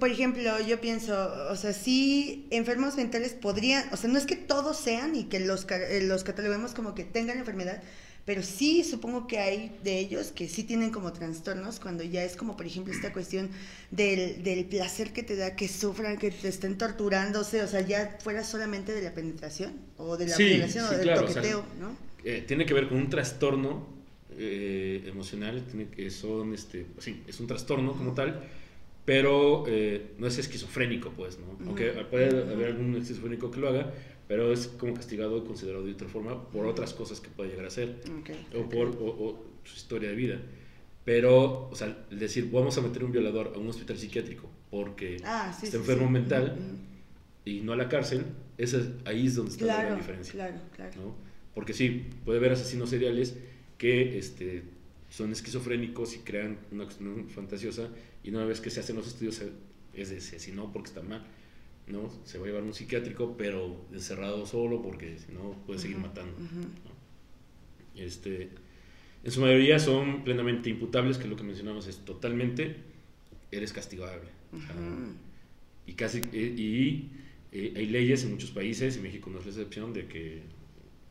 por ejemplo, yo pienso, o sea, sí, enfermos mentales podrían, o sea, no es que todos sean y que los, eh, los cataloguemos como que tengan enfermedad, pero sí supongo que hay de ellos que sí tienen como trastornos cuando ya es como, por ejemplo, esta cuestión del, del placer que te da que sufran, que te estén torturándose, o sea, ya fuera solamente de la penetración o de la Sí, violación sí, o del claro, o sea, toqueteo, ¿no? Eh, tiene que ver con un trastorno eh, emocional, tiene que son, este, sí, es un trastorno como tal, pero eh, no es esquizofrénico, pues, ¿no? Aunque puede haber algún esquizofrénico que lo haga, pero es como castigado y considerado de otra forma por otras cosas que puede llegar a hacer Ok, o por o- o su historia de vida. Pero, o sea, el decir, vamos a meter un violador a un hospital psiquiátrico porque Ah, sí, está sí, enfermo sí. mental ujú. y no a la cárcel, esa es- ahí es donde está la Claro, gran diferencia. claro, claro. ¿no? Porque sí, puede haber asesinos seriales que este, son esquizofrénicos y crean una cuestión fantasiosa y una vez que se hacen los estudios es de asesinó porque está mal, ¿no? Se va a llevar un psiquiátrico pero encerrado solo porque si no puede seguir matando. ¿no? Este, en su mayoría son plenamente imputables, que es lo que mencionamos es totalmente, eres castigable. Y casi eh, y eh, hay leyes en muchos países y México no es la excepción de que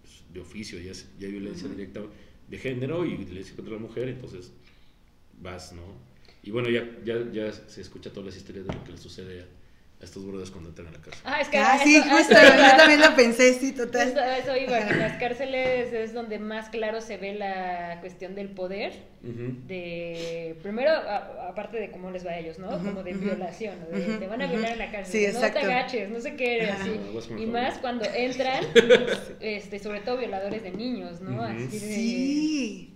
pues, de oficio ya, es- ya hay violencia directa de género y violencia contra la mujer entonces vas no y bueno ya ya ya se escucha todas las historias de lo que le sucede a estos brothers cuando entran a la cárcel Ah, es que Ah, sí, eso- a justo, yo también lo pensé, sí, total. Eso, eso iba, que en las cárceles es donde más claro se ve la cuestión del poder, de primero, a- aparte de cómo les va a ellos, ¿no? Como de violación, ¿no? de, ujú, te van a violar en la cárcel, Sí, no te agaches, no sé qué, así. El Y más cuando entran, (laughs) este, sobre todo violadores de niños, ¿no? Así de, Sí.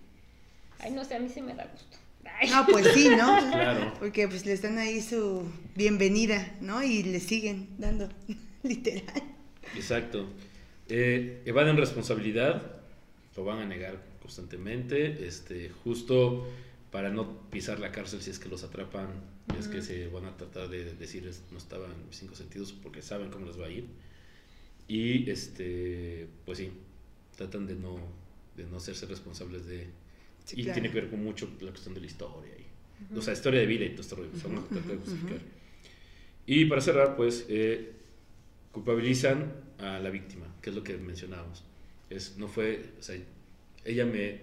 Ay, no sé, a mí sí me da gusto. Ay. No, pues sí, ¿no? (laughs) Claro. Porque pues le están ahí su bienvenida, ¿no? Y le siguen dando, (laughs) literal. Exacto. Eh, evaden responsabilidad, lo van a negar constantemente, este, justo para no pisar la cárcel si es que los atrapan, y es que se van a tratar de decirles no estaban en mis cinco sentidos porque saben cómo les va a ir. Y este, pues sí, tratan de no, de no hacerse responsables de... Sí, y claro. tiene que ver con mucho la cuestión de la historia. Y, O sea, historia de vida y todo esto. rollo, o sea, vamos a tratar de justificar. Y para cerrar, pues, eh, culpabilizan a la víctima, que es lo que mencionábamos. Es, no fue, o sea, ella me,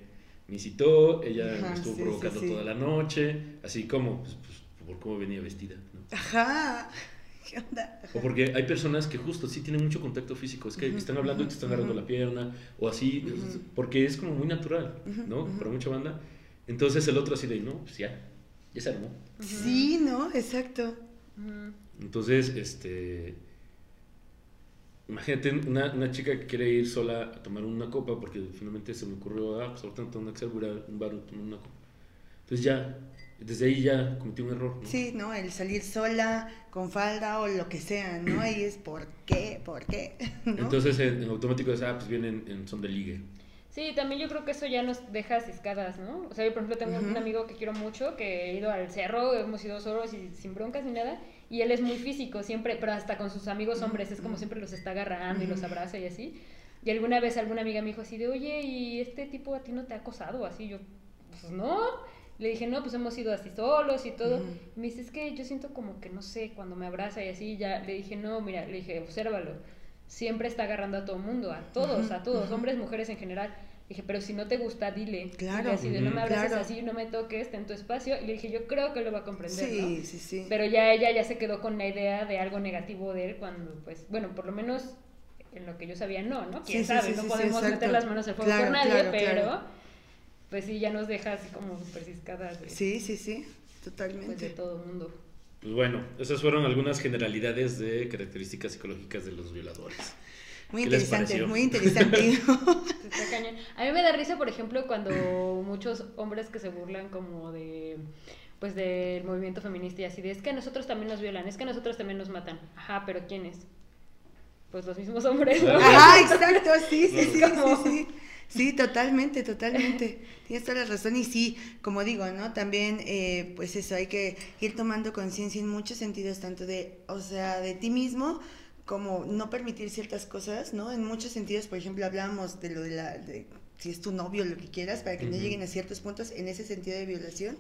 me incitó, ella Ajá, me estuvo sí, provocando sí. toda la noche, así como, pues, pues, por cómo venía vestida, ¿no? Ajá. (laughs) ¿Qué onda? O porque hay personas que justo sí tienen mucho contacto físico, es que están hablando y te están agarrando la pierna, o así, porque es como muy natural, ¿no? Para mucha banda. Entonces el otro así de, no, pues ya, ya se armó. Sí, ¿no? Exacto. Entonces, este. Imagínate una, una chica que quiere ir sola a tomar una copa porque finalmente se me ocurrió, ah, pues ahorita no tengo que un bar a tomar una copa. Entonces ya, desde ahí ya cometí un error. ¿no? Sí, ¿no? El salir sola, con falda o lo que sea, ¿no? (clears throat) Ahí es ¿por qué? ¿Por qué? (laughs) ¿No? Entonces en, en automático es, ah, pues vienen en son de ligue. Sí, también yo creo que eso ya nos deja ciscadas, ¿no? O sea, yo por ejemplo tengo un amigo que quiero mucho, que he ido al cerro, hemos ido solos y sin broncas ni nada, y él es muy físico siempre, pero hasta con sus amigos hombres, es como siempre los está agarrando y los abraza y así. Y alguna vez alguna amiga me dijo así de, oye, ¿y este tipo a ti no te ha acosado? Así yo, pues no. Le dije, no, pues hemos ido así solos y todo. Y me dice, es que yo siento como que, no sé, cuando me abraza y así, ya le dije, no, mira, le dije, obsérvalo. Siempre está agarrando a todo mundo, a todos, a todos, hombres, mujeres en general. Dije, pero si no te gusta, dile. Claro. Así de, no me abraces Claro. así, no me toques, ten tu espacio. Y le dije, yo creo que lo va a comprender, Sí, ¿no? sí, sí. Pero ya ella ya se quedó con la idea de algo negativo de él cuando, pues, bueno, por lo menos en lo que yo sabía, no, ¿no? Quién sí, sabe, sí, no sí, podemos meter las manos al fuego Claro, por nadie, claro, pero. Pues sí, ya nos deja así como súper ciscadas de, Sí, sí, sí, pues, de totalmente. todo el mundo. Pues bueno, esas fueron algunas generalidades de características psicológicas de los violadores. Muy ¿Qué les interesante, muy interesante. (laughs) A mí me da risa, por ejemplo, cuando muchos hombres que se burlan como de pues del movimiento feminista y así de es que a nosotros también nos violan, es que a nosotros también nos matan. Ajá, pero ¿quiénes? Pues los mismos hombres, ¿no? Ajá, exacto, sí, sí, sí, sí, sí. Sí, totalmente, totalmente. Tienes toda la razón y sí, como digo, ¿no? También, eh, pues eso, hay que ir tomando conciencia en muchos sentidos, tanto de, o sea, de ti mismo, como no permitir ciertas cosas, ¿no? En muchos sentidos, por ejemplo, hablábamos de lo de la, de si es tu novio, lo que quieras, para que no lleguen a ciertos puntos en ese sentido de violación.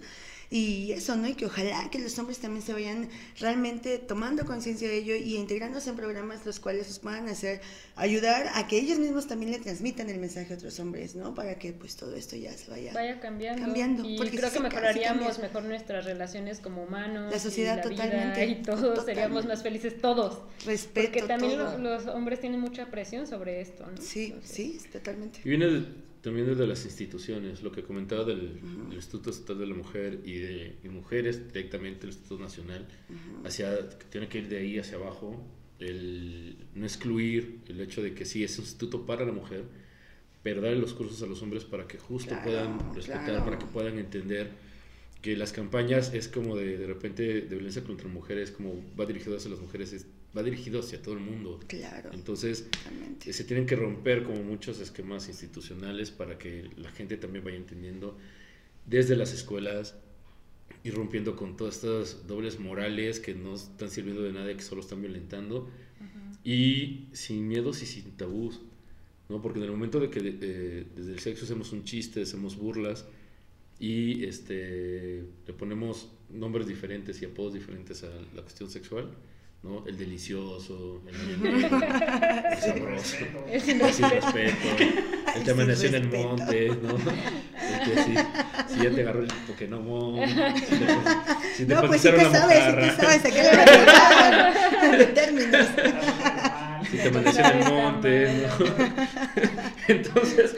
Y eso, ¿no? Y que ojalá que los hombres también se vayan realmente tomando conciencia de ello y integrándose en programas los cuales los puedan hacer, ayudar a que ellos mismos también le transmitan el mensaje a otros hombres, ¿no? Para que pues todo esto ya se vaya. Vaya cambiando. Cambiando, Y porque creo sí que sí mejoraríamos cambia. mejor nuestras relaciones como humanos. La sociedad y la vida totalmente, y todos totalmente. seríamos más felices todos. Respeto. Porque también todo. los, los hombres tienen mucha presión sobre esto, ¿no? Sí, Entonces, sí, totalmente. Y viene de- también desde las instituciones, lo que comentaba del, del Instituto Estatal de la Mujer y de y mujeres directamente, el Instituto Nacional, hacia, tiene que ir de ahí hacia abajo, el no excluir el hecho de que sí es un instituto para la mujer, pero darle los cursos a los hombres para que justo Claro, puedan respetar, claro. para que puedan entender que las campañas es como de, de repente de violencia contra mujeres, como va dirigido hacia las mujeres, es- va dirigido hacia todo el mundo. Claro, Entonces, totalmente. se tienen que romper como muchos esquemas institucionales para que la gente también vaya entendiendo desde las escuelas y rompiendo con todas estas dobles morales que no están sirviendo de nada y que solo están violentando y sin miedos y sin tabús, ¿no? Porque en el momento de que eh, desde el sexo hacemos un chiste, hacemos burlas y este, le ponemos nombres diferentes y apodos diferentes a la cuestión sexual, ¿no? El delicioso, el, (laughs) sabroso, El sin el sin respeto. (laughs) el te amaneció en el monte, ¿no? El que si, si ya te agarró el Pokémon, si te, (laughs) si te No, pues sí te sabes, sí te sabes, aquí la verdad de términos. Si te amaneció en el monte, ¿no? Entonces,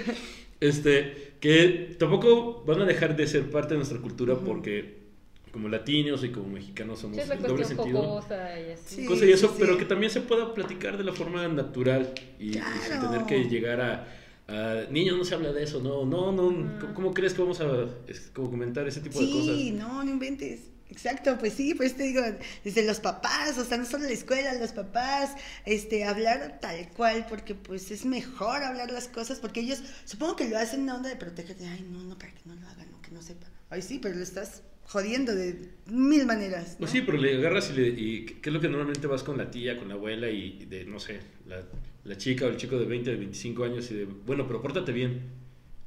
este, que tampoco van a dejar de ser parte de nuestra cultura porque como latinos y como mexicanos somos Sí, es la el doble cuestión sentido. jocosa y así. Sí. Cosa y eso, sí, pero sí. que también se pueda platicar de la forma natural y, y sin Claro. tener que llegar a, a, niños no se habla de eso, no, no, no, ¿cómo, cómo crees que vamos a es, como comentar ese tipo de cosas? Sí, no, no inventes. Exacto, pues sí, pues te digo, desde los papás, o sea, no solo la escuela, los papás, este, hablar tal cual, porque pues es mejor hablar las cosas, porque ellos, supongo que lo hacen en una onda de protegerte, ay, no, no, para que no lo hagan, no, que no sepan. Ay, sí, pero lo estás jodiendo de mil maneras. ¿no? Pues sí, pero le agarras y, le, y ¿qué es lo que normalmente vas con la tía, con la abuela y, de, no sé, la, la chica o el chico de 20, de 25 años y de, bueno, pero pórtate bien.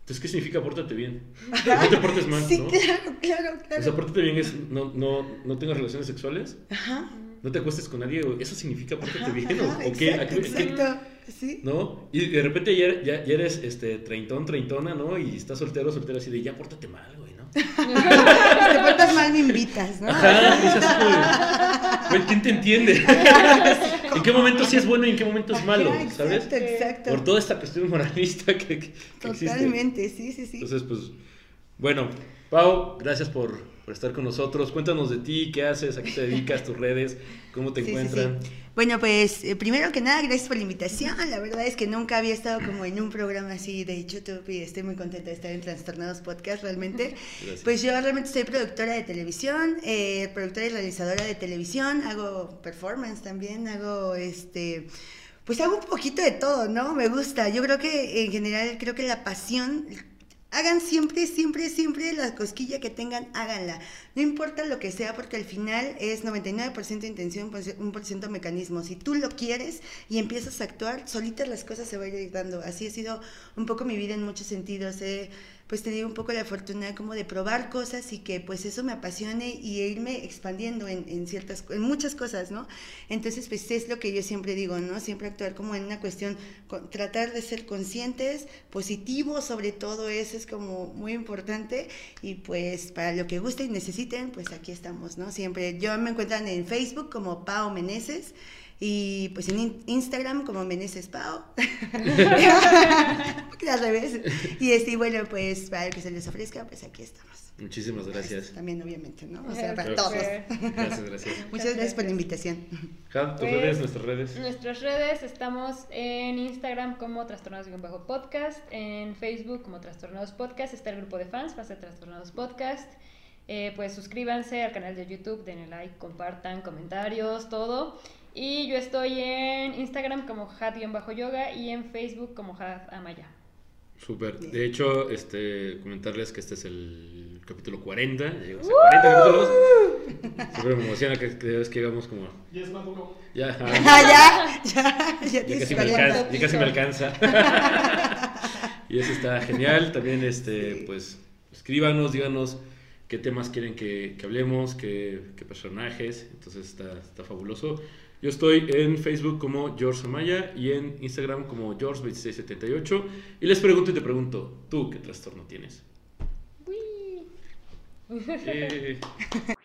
Entonces, ¿qué significa pórtate bien? No te portes mal, Sí, ¿no? claro, claro, O sea, claro. pórtate bien es no, no, no tengas relaciones sexuales, Ajá. no te acuestes con nadie, eso significa pórtate Ajá, bien, o- ajá, o, qué, ¿A exacto, exacto, sí. ¿no? Y de repente ya, ya, ya eres este, treintón, treintona, ¿no? Y estás soltero, soltera, así de ya pórtate mal, güey. Si te portas mal, me invitas, ¿no? Ajá, dices güey, ¿quién te entiende? (laughs) ¿En qué momento sí es bueno y en qué momento es malo, Ajá, ¿sabes? Exacto, exacto. Por toda esta cuestión moralista que, que existe. Totalmente, sí, sí, sí. Entonces, pues, bueno, Pau, gracias por, por estar con nosotros. Cuéntanos de ti, qué haces, a qué te dedicas, tus redes, cómo te Sí, sí, encuentran. sí. Bueno, pues eh, primero que nada, gracias por la invitación. La verdad es que nunca había estado como en un programa así de YouTube y estoy muy contenta de estar en Trastornados Podcast realmente. (laughs) Gracias. Pues yo realmente soy productora de televisión, eh, productora y realizadora de televisión, hago performance también, hago este... Pues hago un poquito de todo, ¿no? Me gusta. Yo creo que en general, creo que la pasión Hagan siempre, siempre, siempre la cosquilla que tengan, háganla. No importa lo que sea, porque al final es 99% intención, pues, un por ciento mecanismo. Si tú lo quieres y empiezas a actuar, solitas las cosas se van a ir dando. Así ha sido un poco mi vida en muchos sentidos. He pues tenido un poco la fortuna como de probar cosas y que pues eso me apasione y irme expandiendo en, en ciertas, en muchas cosas, ¿no? Entonces pues es lo que yo siempre digo, ¿no? Siempre actuar como en una cuestión, tratar de ser conscientes, positivos sobre todo, eso es como muy importante y pues para lo que gusten y necesiten, pues aquí estamos, ¿no? Siempre, yo me encuentran en Facebook como Pao Meneses, Y pues en in- Instagram como Meneses (laughs) Pau. al revés. Y este, bueno, pues para que se les ofrezca, pues aquí estamos. Muchísimas gracias. Pues, también, obviamente, ¿no? O sea, para todos. Gracias, gracias. (laughs) Muchas gracias por la invitación. Jad, tus Pues, redes, nuestras redes. Nuestras redes estamos en Instagram como Trastornados-Podcast, en Facebook como Trastornados Podcast, está el grupo de fans, de Trastornados Podcast. Eh, pues suscríbanse al canal de YouTube, denle like, compartan, comentarios, todo. Y yo estoy en Instagram como Had-Yoga y en Facebook como Had Amaya. Súper. De hecho, este, comentarles que este es el capítulo 40. ya Llegamos a 40 capítulos. Súper me emociona que, que, es que íbamos como. Y es maduro. (laughs) Ya, ya, ya, ya ya casi me 40. alcanza. Ya casi me alcanza. (laughs) y eso está genial. También, este, Sí. pues, escríbanos, díganos qué temas quieren que, que hablemos, qué, qué personajes. Entonces está, está fabuloso. Yo estoy en Facebook como George Amaya y en Instagram como George2678. Y les pregunto y te pregunto, ¿tú qué trastorno tienes? Eh. (laughs) (laughs)